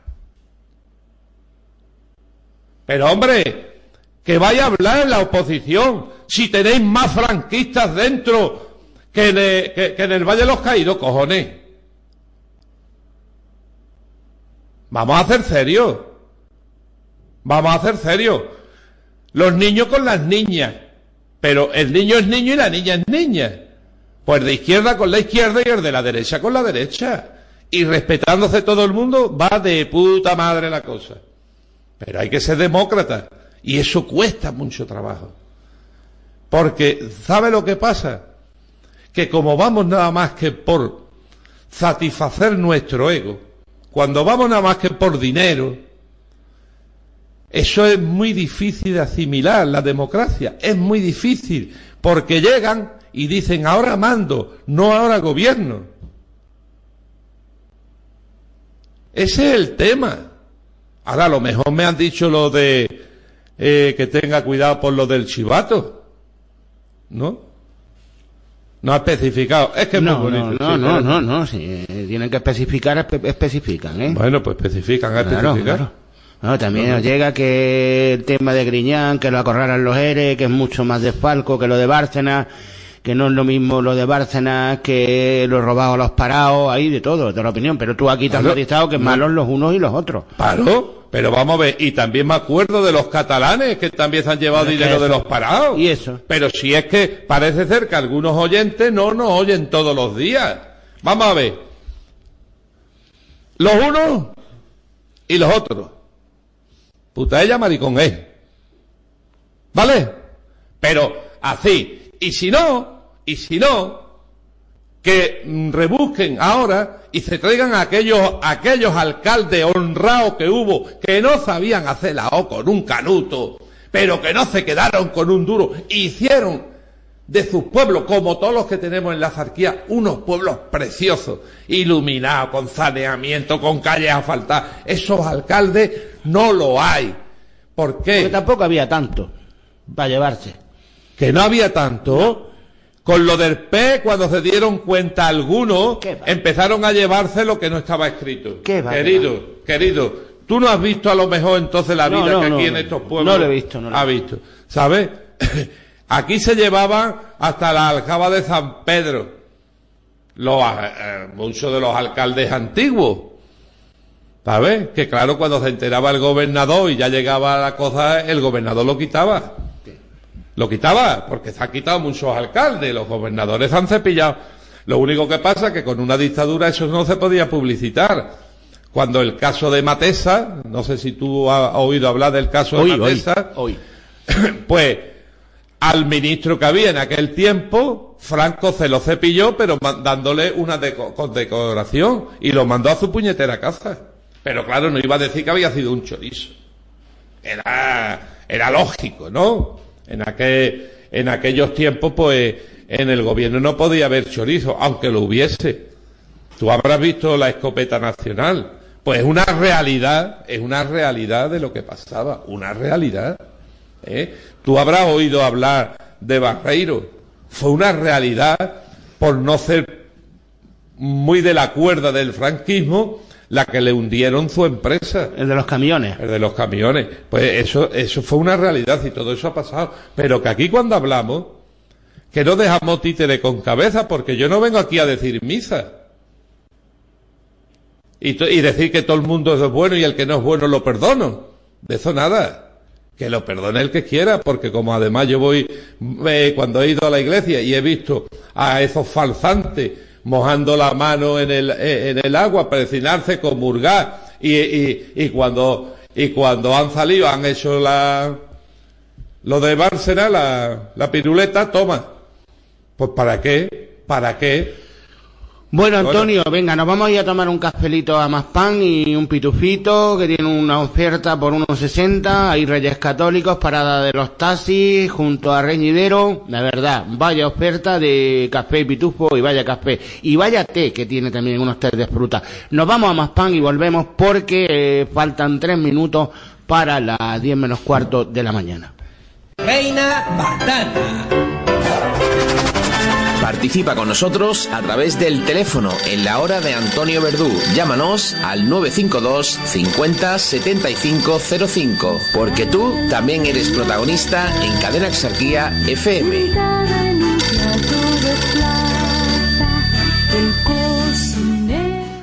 Speaker 5: Pero hombre, que vaya a hablar en la oposición. Si tenéis más franquistas dentro que en, que en el Valle de los Caídos, cojones. Vamos a hacer serio. Vamos a hacer serio. Los niños con las niñas. Pero el niño es niño y la niña es niña. Pues de izquierda con la izquierda y el de la derecha con la derecha. Y respetándose todo el mundo, va de puta madre la cosa. Pero hay que ser demócrata. Y eso cuesta mucho trabajo. Porque, ¿sabe lo que pasa? Que como vamos nada más que por satisfacer nuestro ego, cuando vamos nada más que por dinero, eso es muy difícil de asimilar, la democracia. Es muy difícil, porque llegan y dicen, ahora mando, no ahora gobierno. Ese es el tema. Ahora, a lo mejor me han dicho lo de eh, que tenga cuidado por lo del chivato. ¿No? No ha especificado. Es que es
Speaker 4: No,
Speaker 5: muy
Speaker 4: no,
Speaker 5: bonito.
Speaker 4: no,
Speaker 5: sí,
Speaker 4: no,
Speaker 5: claro.
Speaker 4: no, no, si eh, tienen que especificar, espe- especifican, ¿eh?
Speaker 5: Bueno, pues especifican,
Speaker 4: Claro,
Speaker 5: especifican.
Speaker 4: claro. No, también nos llega que el tema de Griñán, que lo acorralan los ERE, que es mucho más de Falco que lo de Bárcenas, que no es lo mismo lo de Bárcenas que lo robado a los parados, ahí de todo, de la opinión. Pero tú aquí te has
Speaker 5: Claro.
Speaker 4: matizado que malos los unos y los otros.
Speaker 5: Paro, pero vamos a ver, y también me acuerdo de los catalanes que también se han llevado dinero de los parados.
Speaker 4: ¿Y eso?
Speaker 5: Pero si es que parece ser que algunos oyentes no nos oyen todos los días. Vamos a ver. Los unos y los otros. Puta ella, maricón es. ¿Vale? Pero así. Y si no, y si no, que rebusquen ahora y se traigan a aquellos, aquellos alcaldes honrados que hubo que no sabían hacer la O con un canuto, pero que no se quedaron con un duro, hicieron de sus pueblos, como todos los que tenemos en la zarquía, unos pueblos preciosos, iluminados, con saneamiento, con calles asfaltadas. Esos alcaldes no lo hay. ¿Por qué?
Speaker 4: Porque tampoco había tanto. Para llevarse.
Speaker 5: que no había tanto. Con lo del P, cuando se dieron cuenta algunos, empezaron a llevarse lo que no estaba escrito.
Speaker 4: Qué va,
Speaker 5: querido, querido, tú no has visto a lo mejor entonces la vida
Speaker 4: no,
Speaker 5: que
Speaker 4: no,
Speaker 5: aquí en estos pueblos
Speaker 4: No lo he visto, no lo he
Speaker 5: visto. ¿Sabes? Aquí se llevaban hasta la aljaba de San Pedro. Los, eh, muchos de los alcaldes antiguos. ¿Sabes? Que claro, cuando se enteraba el gobernador y ya llegaba la cosa, el gobernador lo quitaba. Lo quitaba, porque se han quitado muchos alcaldes, los gobernadores han cepillado. Lo único que pasa es que con una dictadura eso no se podía publicitar. Cuando el caso de Matesa, no sé si tú has oído hablar del caso de
Speaker 4: hoy,
Speaker 5: Matesa,
Speaker 4: hoy.
Speaker 5: pues al ministro que había en aquel tiempo, Franco se lo cepilló, pero dándole una deco- condecoración y lo mandó a su puñetera casa. Pero claro, no iba a decir que había sido un chorizo. Era, era lógico, ¿no? En, aquel, en aquellos tiempos, pues, en el gobierno no podía haber chorizo, aunque lo hubiese. Tú habrás visto la escopeta nacional. Pues es una realidad, es una realidad de lo que pasaba, una realidad. ¿Eh? Tú habrás oído hablar de Barreiro. Fue una realidad por no ser muy de la cuerda del franquismo la que le hundieron su empresa.
Speaker 4: El de los camiones.
Speaker 5: El de los camiones. Pues eso, eso fue una realidad y todo eso ha pasado. Pero que aquí cuando hablamos, que no dejamos títere con cabeza, porque yo no vengo aquí a decir misa. Y, y decir que todo el mundo es bueno y el que no es bueno lo perdono. De eso nada. Que lo perdone el que quiera, porque como además yo voy, eh, cuando he ido a la iglesia y he visto a esos falsantes mojando la mano en el, eh, en el agua, precinarse, comulgar, y, y, y cuando, y cuando han salido, han hecho la, lo de Bárcena, la, la piruleta, toma. Pues ¿para qué? ¿Para qué?
Speaker 4: Bueno, Antonio, venga, nos vamos a ir a tomar un cafelito a más pan y un pitufito que tiene una oferta por unos 60. Hay Reyes Católicos, parada de los taxis, junto a Reñidero. La verdad, vaya oferta de café y pitufo y vaya café. Y vaya té que tiene también unos té de fruta. Nos vamos a más pan y volvemos porque eh, faltan tres minutos para las 10 menos cuarto de la mañana.
Speaker 2: Reina Batata.
Speaker 1: Participa con nosotros a través del teléfono en la hora de Antonio Verdú. Llámanos al 952 50 75 05, porque tú también eres protagonista en Cadena Exarquía FM.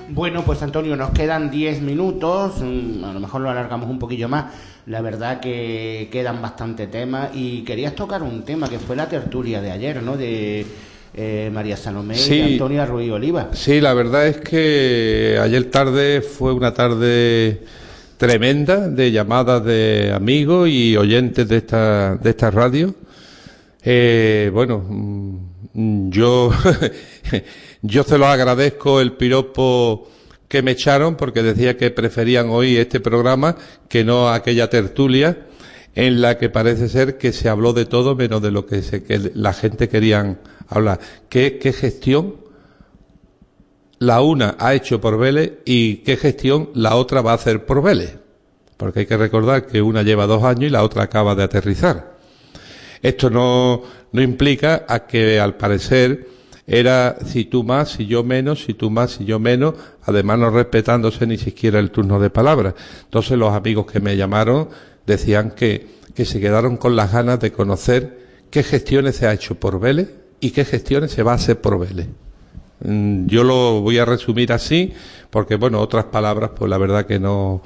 Speaker 4: Bueno, pues Antonio, nos quedan 10 minutos, mm, a lo mejor lo alargamos un poquillo más. La verdad que quedan bastante temas y querías tocar un tema que fue la tertulia de ayer, ¿no? De eh, María Salomé
Speaker 5: Sí.
Speaker 4: y Antonio Ruiz Oliva.
Speaker 5: Sí, la verdad es que ayer tarde fue una tarde tremenda de llamadas de amigos y oyentes de esta, de esta radio. Eh, bueno, mm, yo, yo se lo agradezco el piropo que me echaron porque decía que preferían oír este programa que no aquella tertulia en la que parece ser que se habló de todo menos de lo que, se, que la gente querían hablar. ¿Qué, gestión la una ha hecho por Vélez y qué gestión la otra va a hacer por Vélez. Porque hay que recordar que una lleva dos años y la otra acaba de aterrizar. Esto no, no implica a que al parecer era si tú más, si yo menos, si tú más, si yo menos, además no respetándose ni siquiera el turno de palabra. Entonces los amigos que me llamaron decían que, que se quedaron con las ganas de conocer qué gestiones se ha hecho por Vélez y qué gestiones se va a hacer por Vélez. Mm, Yo lo voy a resumir así, porque bueno, otras palabras, pues la verdad que no,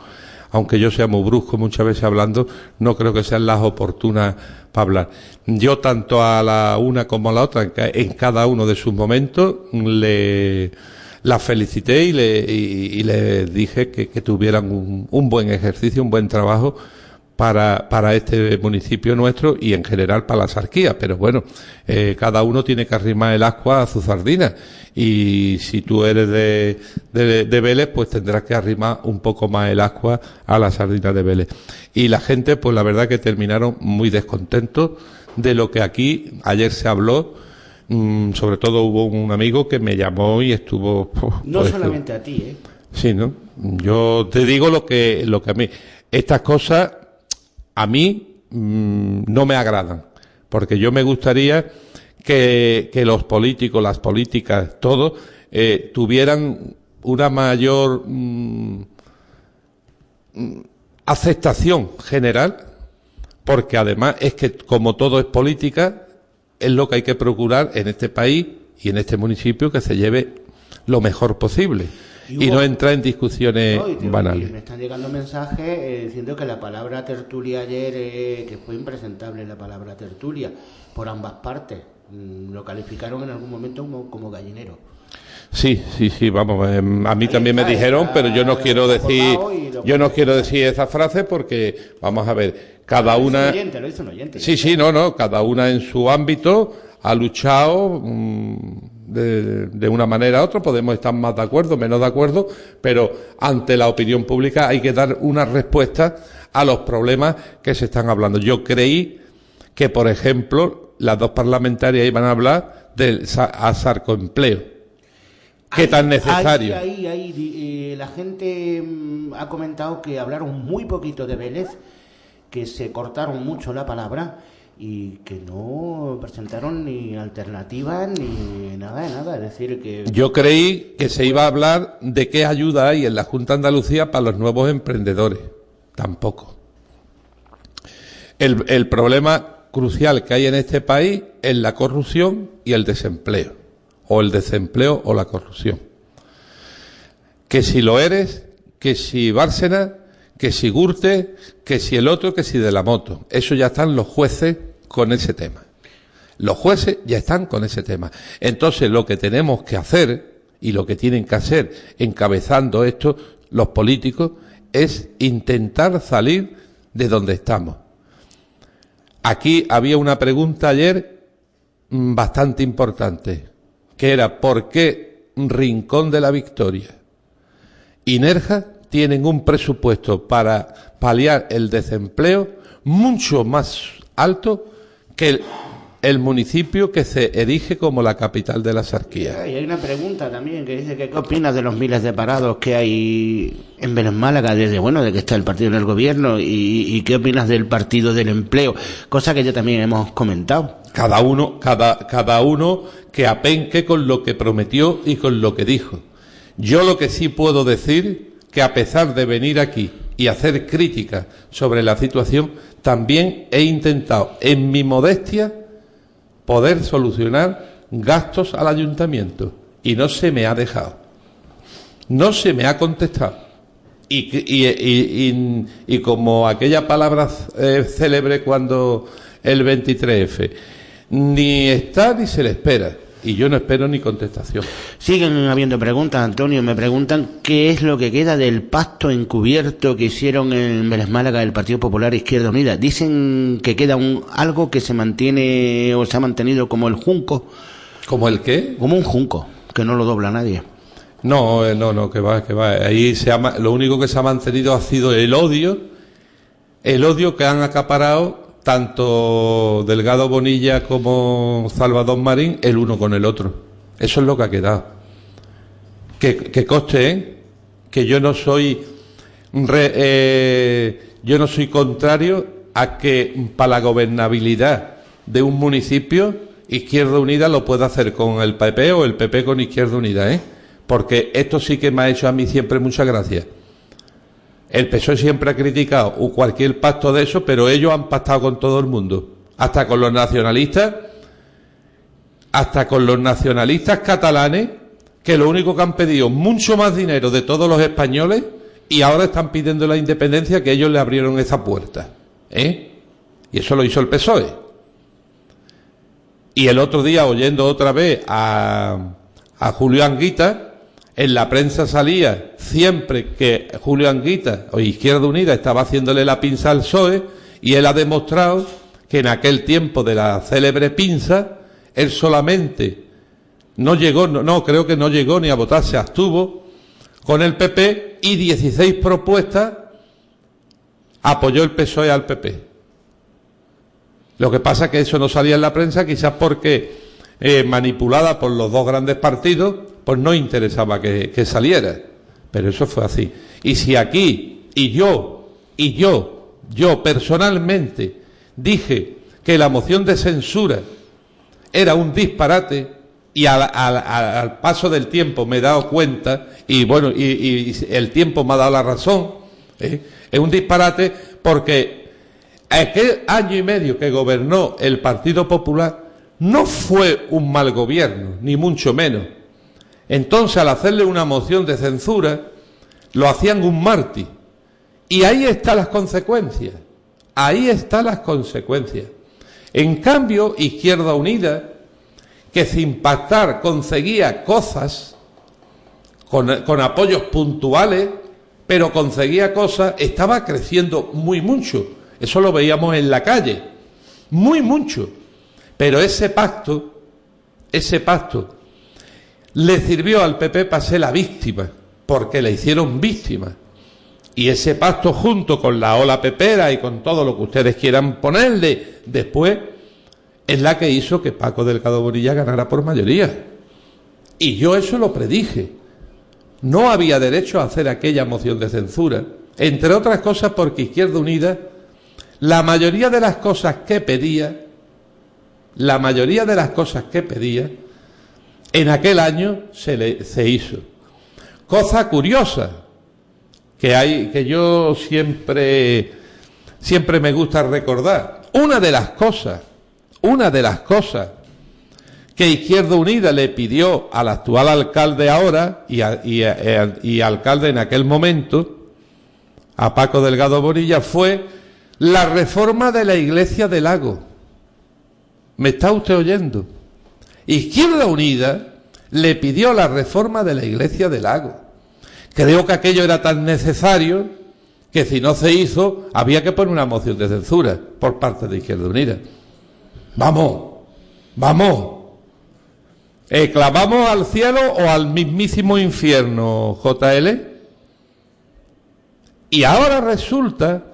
Speaker 5: aunque yo sea muy brusco muchas veces hablando, no creo que sean las oportunas para hablar. Yo tanto a la una como a la otra, en ca- en cada uno de sus momentos, le, la felicité y le, y, y le dije que, que tuvieran un, un buen ejercicio, un buen trabajo para, para este municipio nuestro y en general para la sarquía. Pero bueno, eh, cada uno tiene que arrimar el ascua a su sardina. Y si tú eres de, de, de Vélez, pues tendrás que arrimar un poco más el ascua a la sardina de Vélez. Y la gente, pues la verdad que terminaron muy descontentos de lo que aquí ayer se habló. Mm, sobre todo hubo un amigo que me llamó y estuvo...
Speaker 4: No
Speaker 5: pues,
Speaker 4: solamente a ti, ¿eh?
Speaker 5: Sí, ¿no? Yo te digo lo que, lo que a mí. Estas cosas, a mí, mm, no me agradan, porque yo me gustaría que, los políticos, las políticas, todo, eh, tuvieran una mayor mm, mm, aceptación general, porque además es que como todo es política, es lo que hay que procurar en este país y en este municipio que se lleve lo mejor posible
Speaker 4: Y
Speaker 5: no entrar en discusiones
Speaker 4: No, y te- y
Speaker 5: banales.
Speaker 4: me están llegando mensajes eh, diciendo que la palabra tertulia ayer, eh, que fue impresentable la palabra tertulia, por ambas partes. Mm, Lo calificaron en algún momento como, como gallinero.
Speaker 5: Sí, sí, sí, vamos, eh, a mí
Speaker 4: Ahí
Speaker 5: también me dijeron,
Speaker 4: está
Speaker 5: pero yo no quiero decir, yo no quiero decir esa frase porque, vamos a ver, cada
Speaker 4: Lo hizo
Speaker 5: una...
Speaker 4: un oyente, lo hizo un oyente.
Speaker 5: Sí, sí, no, no, cada una en su ámbito ha luchado mm, de, de una manera u otra, podemos estar más de acuerdo, menos de acuerdo, pero ante la opinión pública hay que dar una respuesta a los problemas que se están hablando. Yo creí que, por ejemplo, las dos parlamentarias iban a hablar del sa- a sarcoempleo. ¿Qué
Speaker 4: Ahí-
Speaker 5: tan necesario?
Speaker 4: Ahí, ahí, ahí, eh, la gente mm, ha comentado que hablaron muy poquito de Vélez, que se cortaron mucho la palabra y que no presentaron ni alternativas ni nada de nada. Es decir, que
Speaker 5: Yo creí que se iba a hablar de qué ayuda hay en la Junta de Andalucía para los nuevos emprendedores. Tampoco. El, el problema crucial que hay en este país es la corrupción y el desempleo. O el desempleo o la corrupción. Que si lo eres, que si Bárcena, que si Gurte, que si el otro, que si de la moto. Eso ya están los jueces con ese tema. Los jueces ya están con ese tema. Entonces, lo que tenemos que hacer y lo que tienen que hacer encabezando esto los políticos es intentar salir de donde estamos. Aquí había una pregunta ayer mm, bastante importante, que era ¿por qué Rincón de la Victoria y Nerja tienen un presupuesto para paliar el desempleo mucho más alto que el, el municipio que se erige como la capital de la Sarquía?
Speaker 4: Y hay una pregunta también que dice que qué opinas de los miles de parados que hay en Málaga desde bueno de que está el partido en el gobierno y, y qué opinas del partido del empleo, cosa que ya también hemos comentado.
Speaker 5: Cada uno, cada, cada uno que apenque con lo que prometió y con lo que dijo. Yo lo que sí puedo decir que a pesar de venir aquí y hacer críticas sobre la situación, también he intentado, en mi modestia, poder solucionar gastos al ayuntamiento y no se me ha dejado. No se me ha contestado. Y, como aquella palabra eh, célebre cuando el 23F, ni está ni se le espera. Y yo no espero ni contestación.
Speaker 4: Siguen habiendo preguntas, Antonio. Me preguntan qué es lo que queda del pacto encubierto que hicieron en Málaga el Partido Popular Izquierda Unida. Dicen que queda un, algo que se mantiene o se ha mantenido como el junco,
Speaker 5: ¿Como el qué?
Speaker 4: como un junco, que no lo dobla nadie.
Speaker 5: No, eh, no, no, que va, que va. Ahí se ha lo único que se ha mantenido ha sido el odio, el odio que han acaparado tanto Delgado Bonilla como Salvador Marín, el uno con el otro. Eso es lo que ha quedado. Que, que coste, ¿eh? que yo no soy re- eh, yo no soy contrario a que para la gobernabilidad de un municipio Izquierda Unida lo pueda hacer con el PP o el PP con Izquierda Unida, ¿eh? Porque esto sí que me ha hecho a mí siempre muchas gracias. El PSOE siempre ha criticado cualquier pacto de eso, pero ellos han pactado con todo el mundo, hasta con los nacionalistas, hasta con los nacionalistas catalanes, que lo único que han pedido mucho más dinero de todos los españoles y ahora están pidiendo la independencia que ellos le abrieron esa puerta, ¿eh? Y eso lo hizo el PSOE. Y el otro día, oyendo otra vez a, a Julio Anguita, en la prensa salía siempre que Julio Anguita o Izquierda Unida estaba haciéndole la pinza al PSOE y él ha demostrado que en aquel tiempo de la célebre pinza, él solamente no llegó, no, creo que no llegó ni a votar, se abstuvo con el PP y 16 propuestas apoyó el PSOE al PP. Lo que pasa es que eso no salía en la prensa, quizás porque eh, manipulada por los dos grandes partidos, pues no interesaba que, saliera. Pero eso fue así. Y si aquí, y yo, y yo, yo personalmente, dije que la moción de censura era un disparate y al, al- al- paso del tiempo me he dado cuenta y bueno, y, y el tiempo me ha dado la razón, ¿eh? es un disparate porque aquel año y medio que gobernó el Partido Popular no fue un mal gobierno, ni mucho menos. Entonces, al hacerle una moción de censura, lo hacían un mártir. Y ahí están las consecuencias. Ahí están las consecuencias. En cambio, Izquierda Unida, que sin pactar conseguía cosas, con, con apoyos puntuales, pero conseguía cosas, estaba creciendo muy mucho. Eso lo veíamos en la calle. Muy mucho. Pero ese pacto, ese pacto, le sirvió al PP para ser la víctima, porque le hicieron víctima. Y ese pacto junto con la ola pepera y con todo lo que ustedes quieran ponerle después, es la que hizo que Paco Delgado Bonilla ganara por mayoría. Y yo eso lo predije. No había derecho a hacer aquella moción de censura, entre otras cosas porque Izquierda Unida, la mayoría de las cosas que pedía, la mayoría de las cosas que pedía, en aquel año se, le, se hizo. Cosa curiosa, que hay, que yo siempre, siempre me gusta recordar. Una de las cosas, una de las cosas que Izquierda Unida le pidió al actual alcalde ahora y, a- y a- y alcalde en aquel momento, a Paco Delgado Bonilla, fue la reforma de la iglesia del lago. ¿Me está usted oyendo? Izquierda Unida le pidió la reforma de la iglesia del lago. Creo que aquello era tan necesario que si no se hizo había que poner una moción de censura por parte de Izquierda Unida. Vamos, vamos. Eh, ¿Clamamos al cielo o al mismísimo infierno, JL? Y ahora resulta,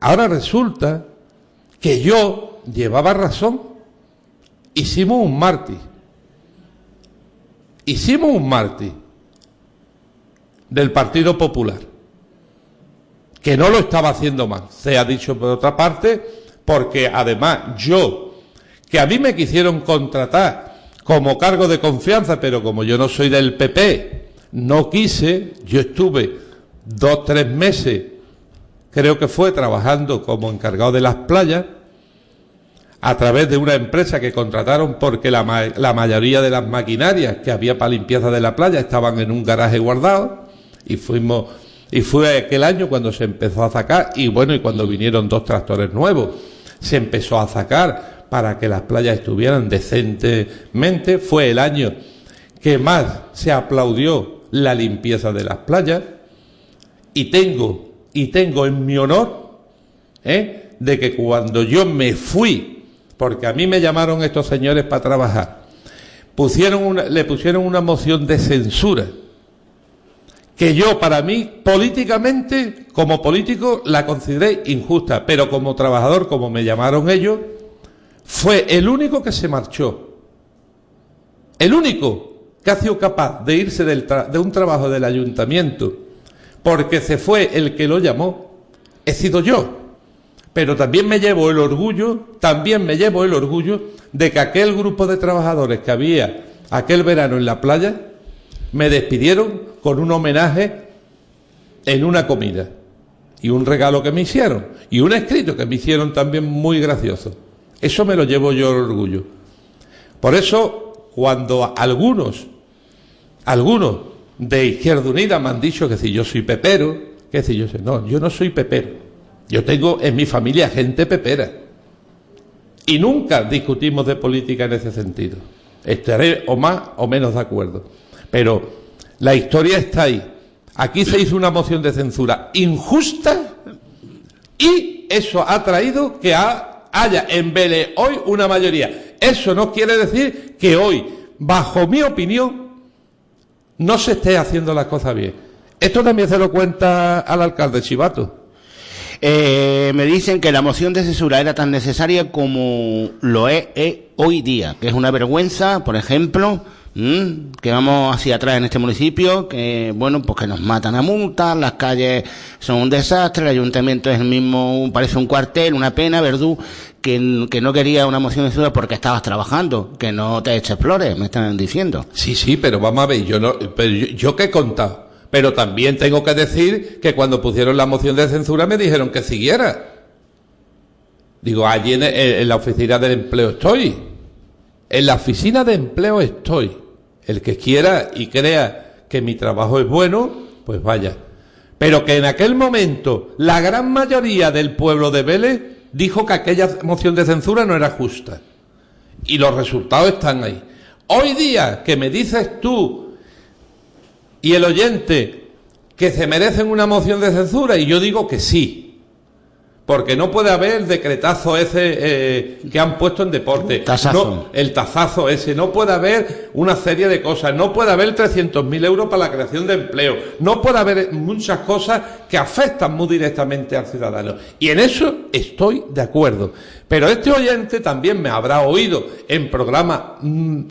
Speaker 5: ahora resulta que yo llevaba razón. Hicimos un mártir. Hicimos un mártir del Partido Popular, que no lo estaba haciendo mal, se ha dicho por otra parte, porque además yo, que a mí me quisieron contratar como cargo de confianza, pero como yo no soy del PP, no quise, yo estuve dos, tres meses, creo que fue, trabajando como encargado de las playas, a través de una empresa que contrataron porque la, ma- la mayoría de las maquinarias que había para limpieza de la playa estaban en un garaje guardado. Y fuimos y fue aquel año cuando se empezó a sacar y bueno y cuando vinieron dos tractores nuevos. Se empezó a sacar para que las playas estuvieran decentemente. Fue el año que más se aplaudió la limpieza de las playas. Y tengo y tengo en mi honor ¿eh? de que cuando yo me fui, porque a mí me llamaron estos señores para trabajar, pusieron le pusieron una moción de censura, que yo para mí políticamente, como político, la consideré injusta, pero como trabajador, como me llamaron ellos, fue el único que se marchó. El único que ha sido capaz de irse del de un trabajo del ayuntamiento porque se fue el que lo llamó, he sido yo. Pero también me llevo el orgullo, también me llevo el orgullo de que aquel grupo de trabajadores que había aquel verano en la playa me despidieron con un homenaje en una comida y un regalo que me hicieron y un escrito que me hicieron también muy gracioso. Eso me lo llevo yo el orgullo. Por eso, cuando algunos, algunos de Izquierda Unida me han dicho que si yo soy pepero, que si yo. No, yo no soy pepero. Yo tengo en mi familia gente pepera. Y nunca discutimos de política en ese sentido. Estaré o más o menos de acuerdo. Pero la historia está ahí. Aquí se hizo una moción de censura injusta y eso ha traído que ha- haya en Vélez hoy una mayoría. Eso no quiere decir que hoy, bajo mi opinión, no se esté haciendo las cosas bien. Esto también se lo cuenta al alcalde Chivato.
Speaker 4: Eh, me dicen que la moción de censura era tan necesaria como lo es, es hoy día, que es una vergüenza, por ejemplo, que vamos hacia atrás en este municipio, que bueno, pues que nos matan a multas, las calles son un desastre, el ayuntamiento es el mismo, parece un cuartel, una pena, Verdú, que, no quería una moción de censura porque estabas trabajando, que no te eches flores, me están diciendo.
Speaker 5: Sí, sí, pero vamos a ver, yo no, pero yo, yo que he. Pero también tengo que decir que cuando pusieron la moción de censura me dijeron que siguiera. Digo, allí en, la oficina del empleo estoy. En la oficina de empleo estoy. El que quiera y crea que mi trabajo es bueno, pues vaya. Pero que en aquel momento la gran mayoría del pueblo de Vélez dijo que aquella moción de censura no era justa. Y los resultados están ahí. Hoy día que me dices tú y el oyente que se merecen una moción de censura y yo digo que sí. Porque no puede haber el decretazo ese eh, que han puesto en deporte.
Speaker 4: Tazazo.
Speaker 5: No, el tazazo ese. No puede haber una serie de cosas. No puede haber 300.000 euros para la creación de empleo. No puede haber muchas cosas que afectan muy directamente al ciudadano. Y en eso estoy de acuerdo. Pero este oyente también me habrá oído en programas mm,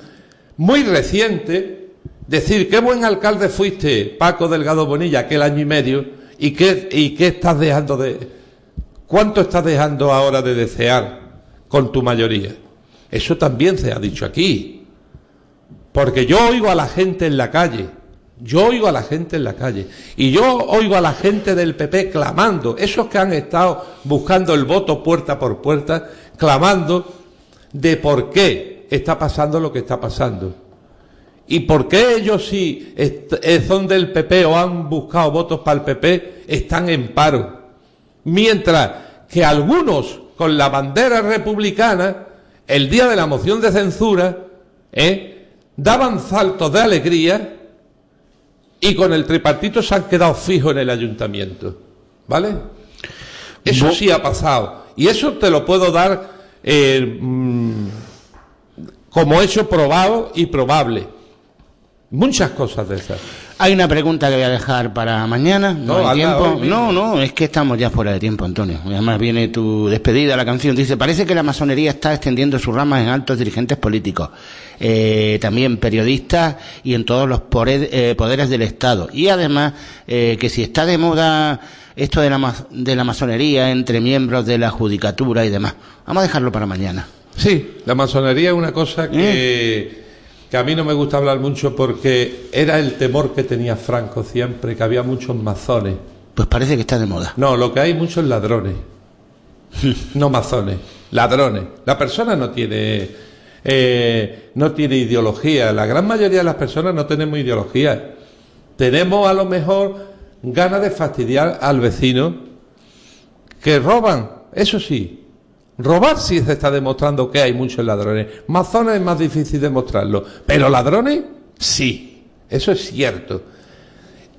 Speaker 5: muy recientes decir qué buen alcalde fuiste, Paco Delgado Bonilla, aquel año y medio, y qué, y qué estás dejando de... ¿Cuánto estás dejando ahora de desear con tu mayoría? Eso también se ha dicho aquí. Porque yo oigo a la gente en la calle, yo oigo a la gente en la calle, y yo oigo a la gente del PP clamando, esos que han estado buscando el voto puerta por puerta, clamando de por qué está pasando lo que está pasando. ¿Y por qué ellos si eh, son del PP o han buscado votos para el PP están en paro? Mientras que algunos con la bandera republicana, el día de la moción de censura, ¿eh? daban saltos de alegría y con el tripartito se han quedado fijos en el ayuntamiento. ¿Vale? Eso sí ha pasado. Y eso te lo puedo dar eh, mm, como hecho probado y probable. Muchas cosas de esas.
Speaker 4: Hay una pregunta que voy a dejar para mañana. No,
Speaker 5: No,
Speaker 4: hay tiempo. No, no, es que estamos ya fuera de tiempo, Antonio. Además viene tu despedida, la canción. Dice, parece que la masonería está extendiendo sus ramas en altos dirigentes políticos, eh, también periodistas y en todos los eh, poderes del Estado. Y además, eh, que si está de moda esto de la, de la masonería entre miembros de la judicatura y demás. Vamos a dejarlo para mañana.
Speaker 5: Sí, la masonería es una cosa que, que a mí no me gusta hablar mucho porque era el temor que tenía Franco siempre, que había muchos masones.
Speaker 4: Pues parece que está de moda.
Speaker 5: No, lo que hay muchos ladrones. No masones, ladrones. La persona no tiene eh, no tiene ideología. La gran mayoría de las personas no tenemos ideología. Tenemos a lo mejor ganas de fastidiar al vecino que roban, eso sí. Robar sí se está demostrando que hay muchos ladrones. Mazones es más difícil demostrarlo. Pero ladrones, sí. Eso es cierto.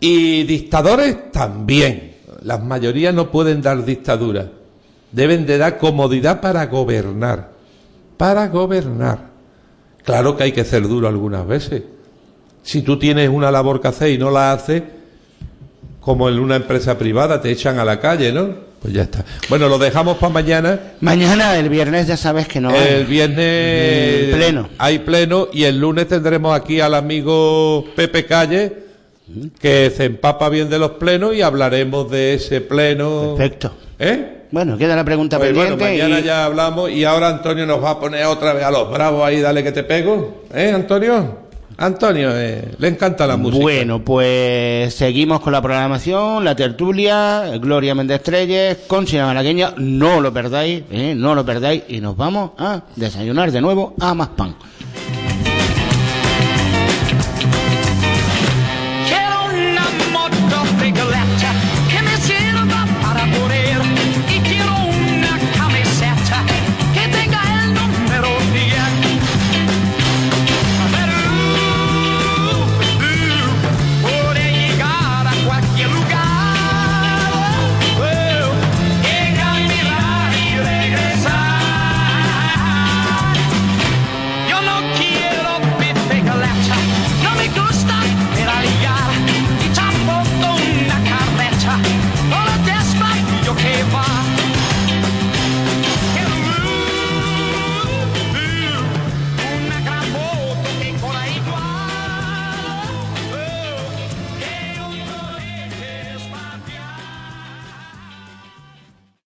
Speaker 5: Y dictadores también. Las mayorías no pueden dar dictadura. Deben de dar comodidad para gobernar. Para gobernar. Claro que hay que ser duro algunas veces. Si tú tienes una labor que hacer y no la haces, como en una empresa privada, te echan a la calle, ¿no? Pues ya está. Bueno, lo dejamos para mañana.
Speaker 4: Mañana, el viernes, ya sabes que no hay.
Speaker 5: El viernes
Speaker 4: pleno.
Speaker 5: hay pleno y el lunes tendremos aquí al amigo Pepe Calle que se empapa bien de los plenos y hablaremos de ese pleno.
Speaker 4: Perfecto.
Speaker 5: ¿Eh?
Speaker 4: Bueno, queda la pregunta
Speaker 5: Pues bueno,
Speaker 4: pendiente.
Speaker 5: mañana
Speaker 4: y-
Speaker 5: ya hablamos y ahora Antonio nos va a poner otra vez a los bravos ahí, dale que te pego. ¿Eh, Antonio? Antonio, eh, le encanta la música.
Speaker 4: Bueno, pues seguimos con la programación, la tertulia, Gloria Méndez Treyes, Conchina Malagueña, no lo perdáis, ¿eh? no lo perdáis y nos vamos a desayunar de nuevo a más pan.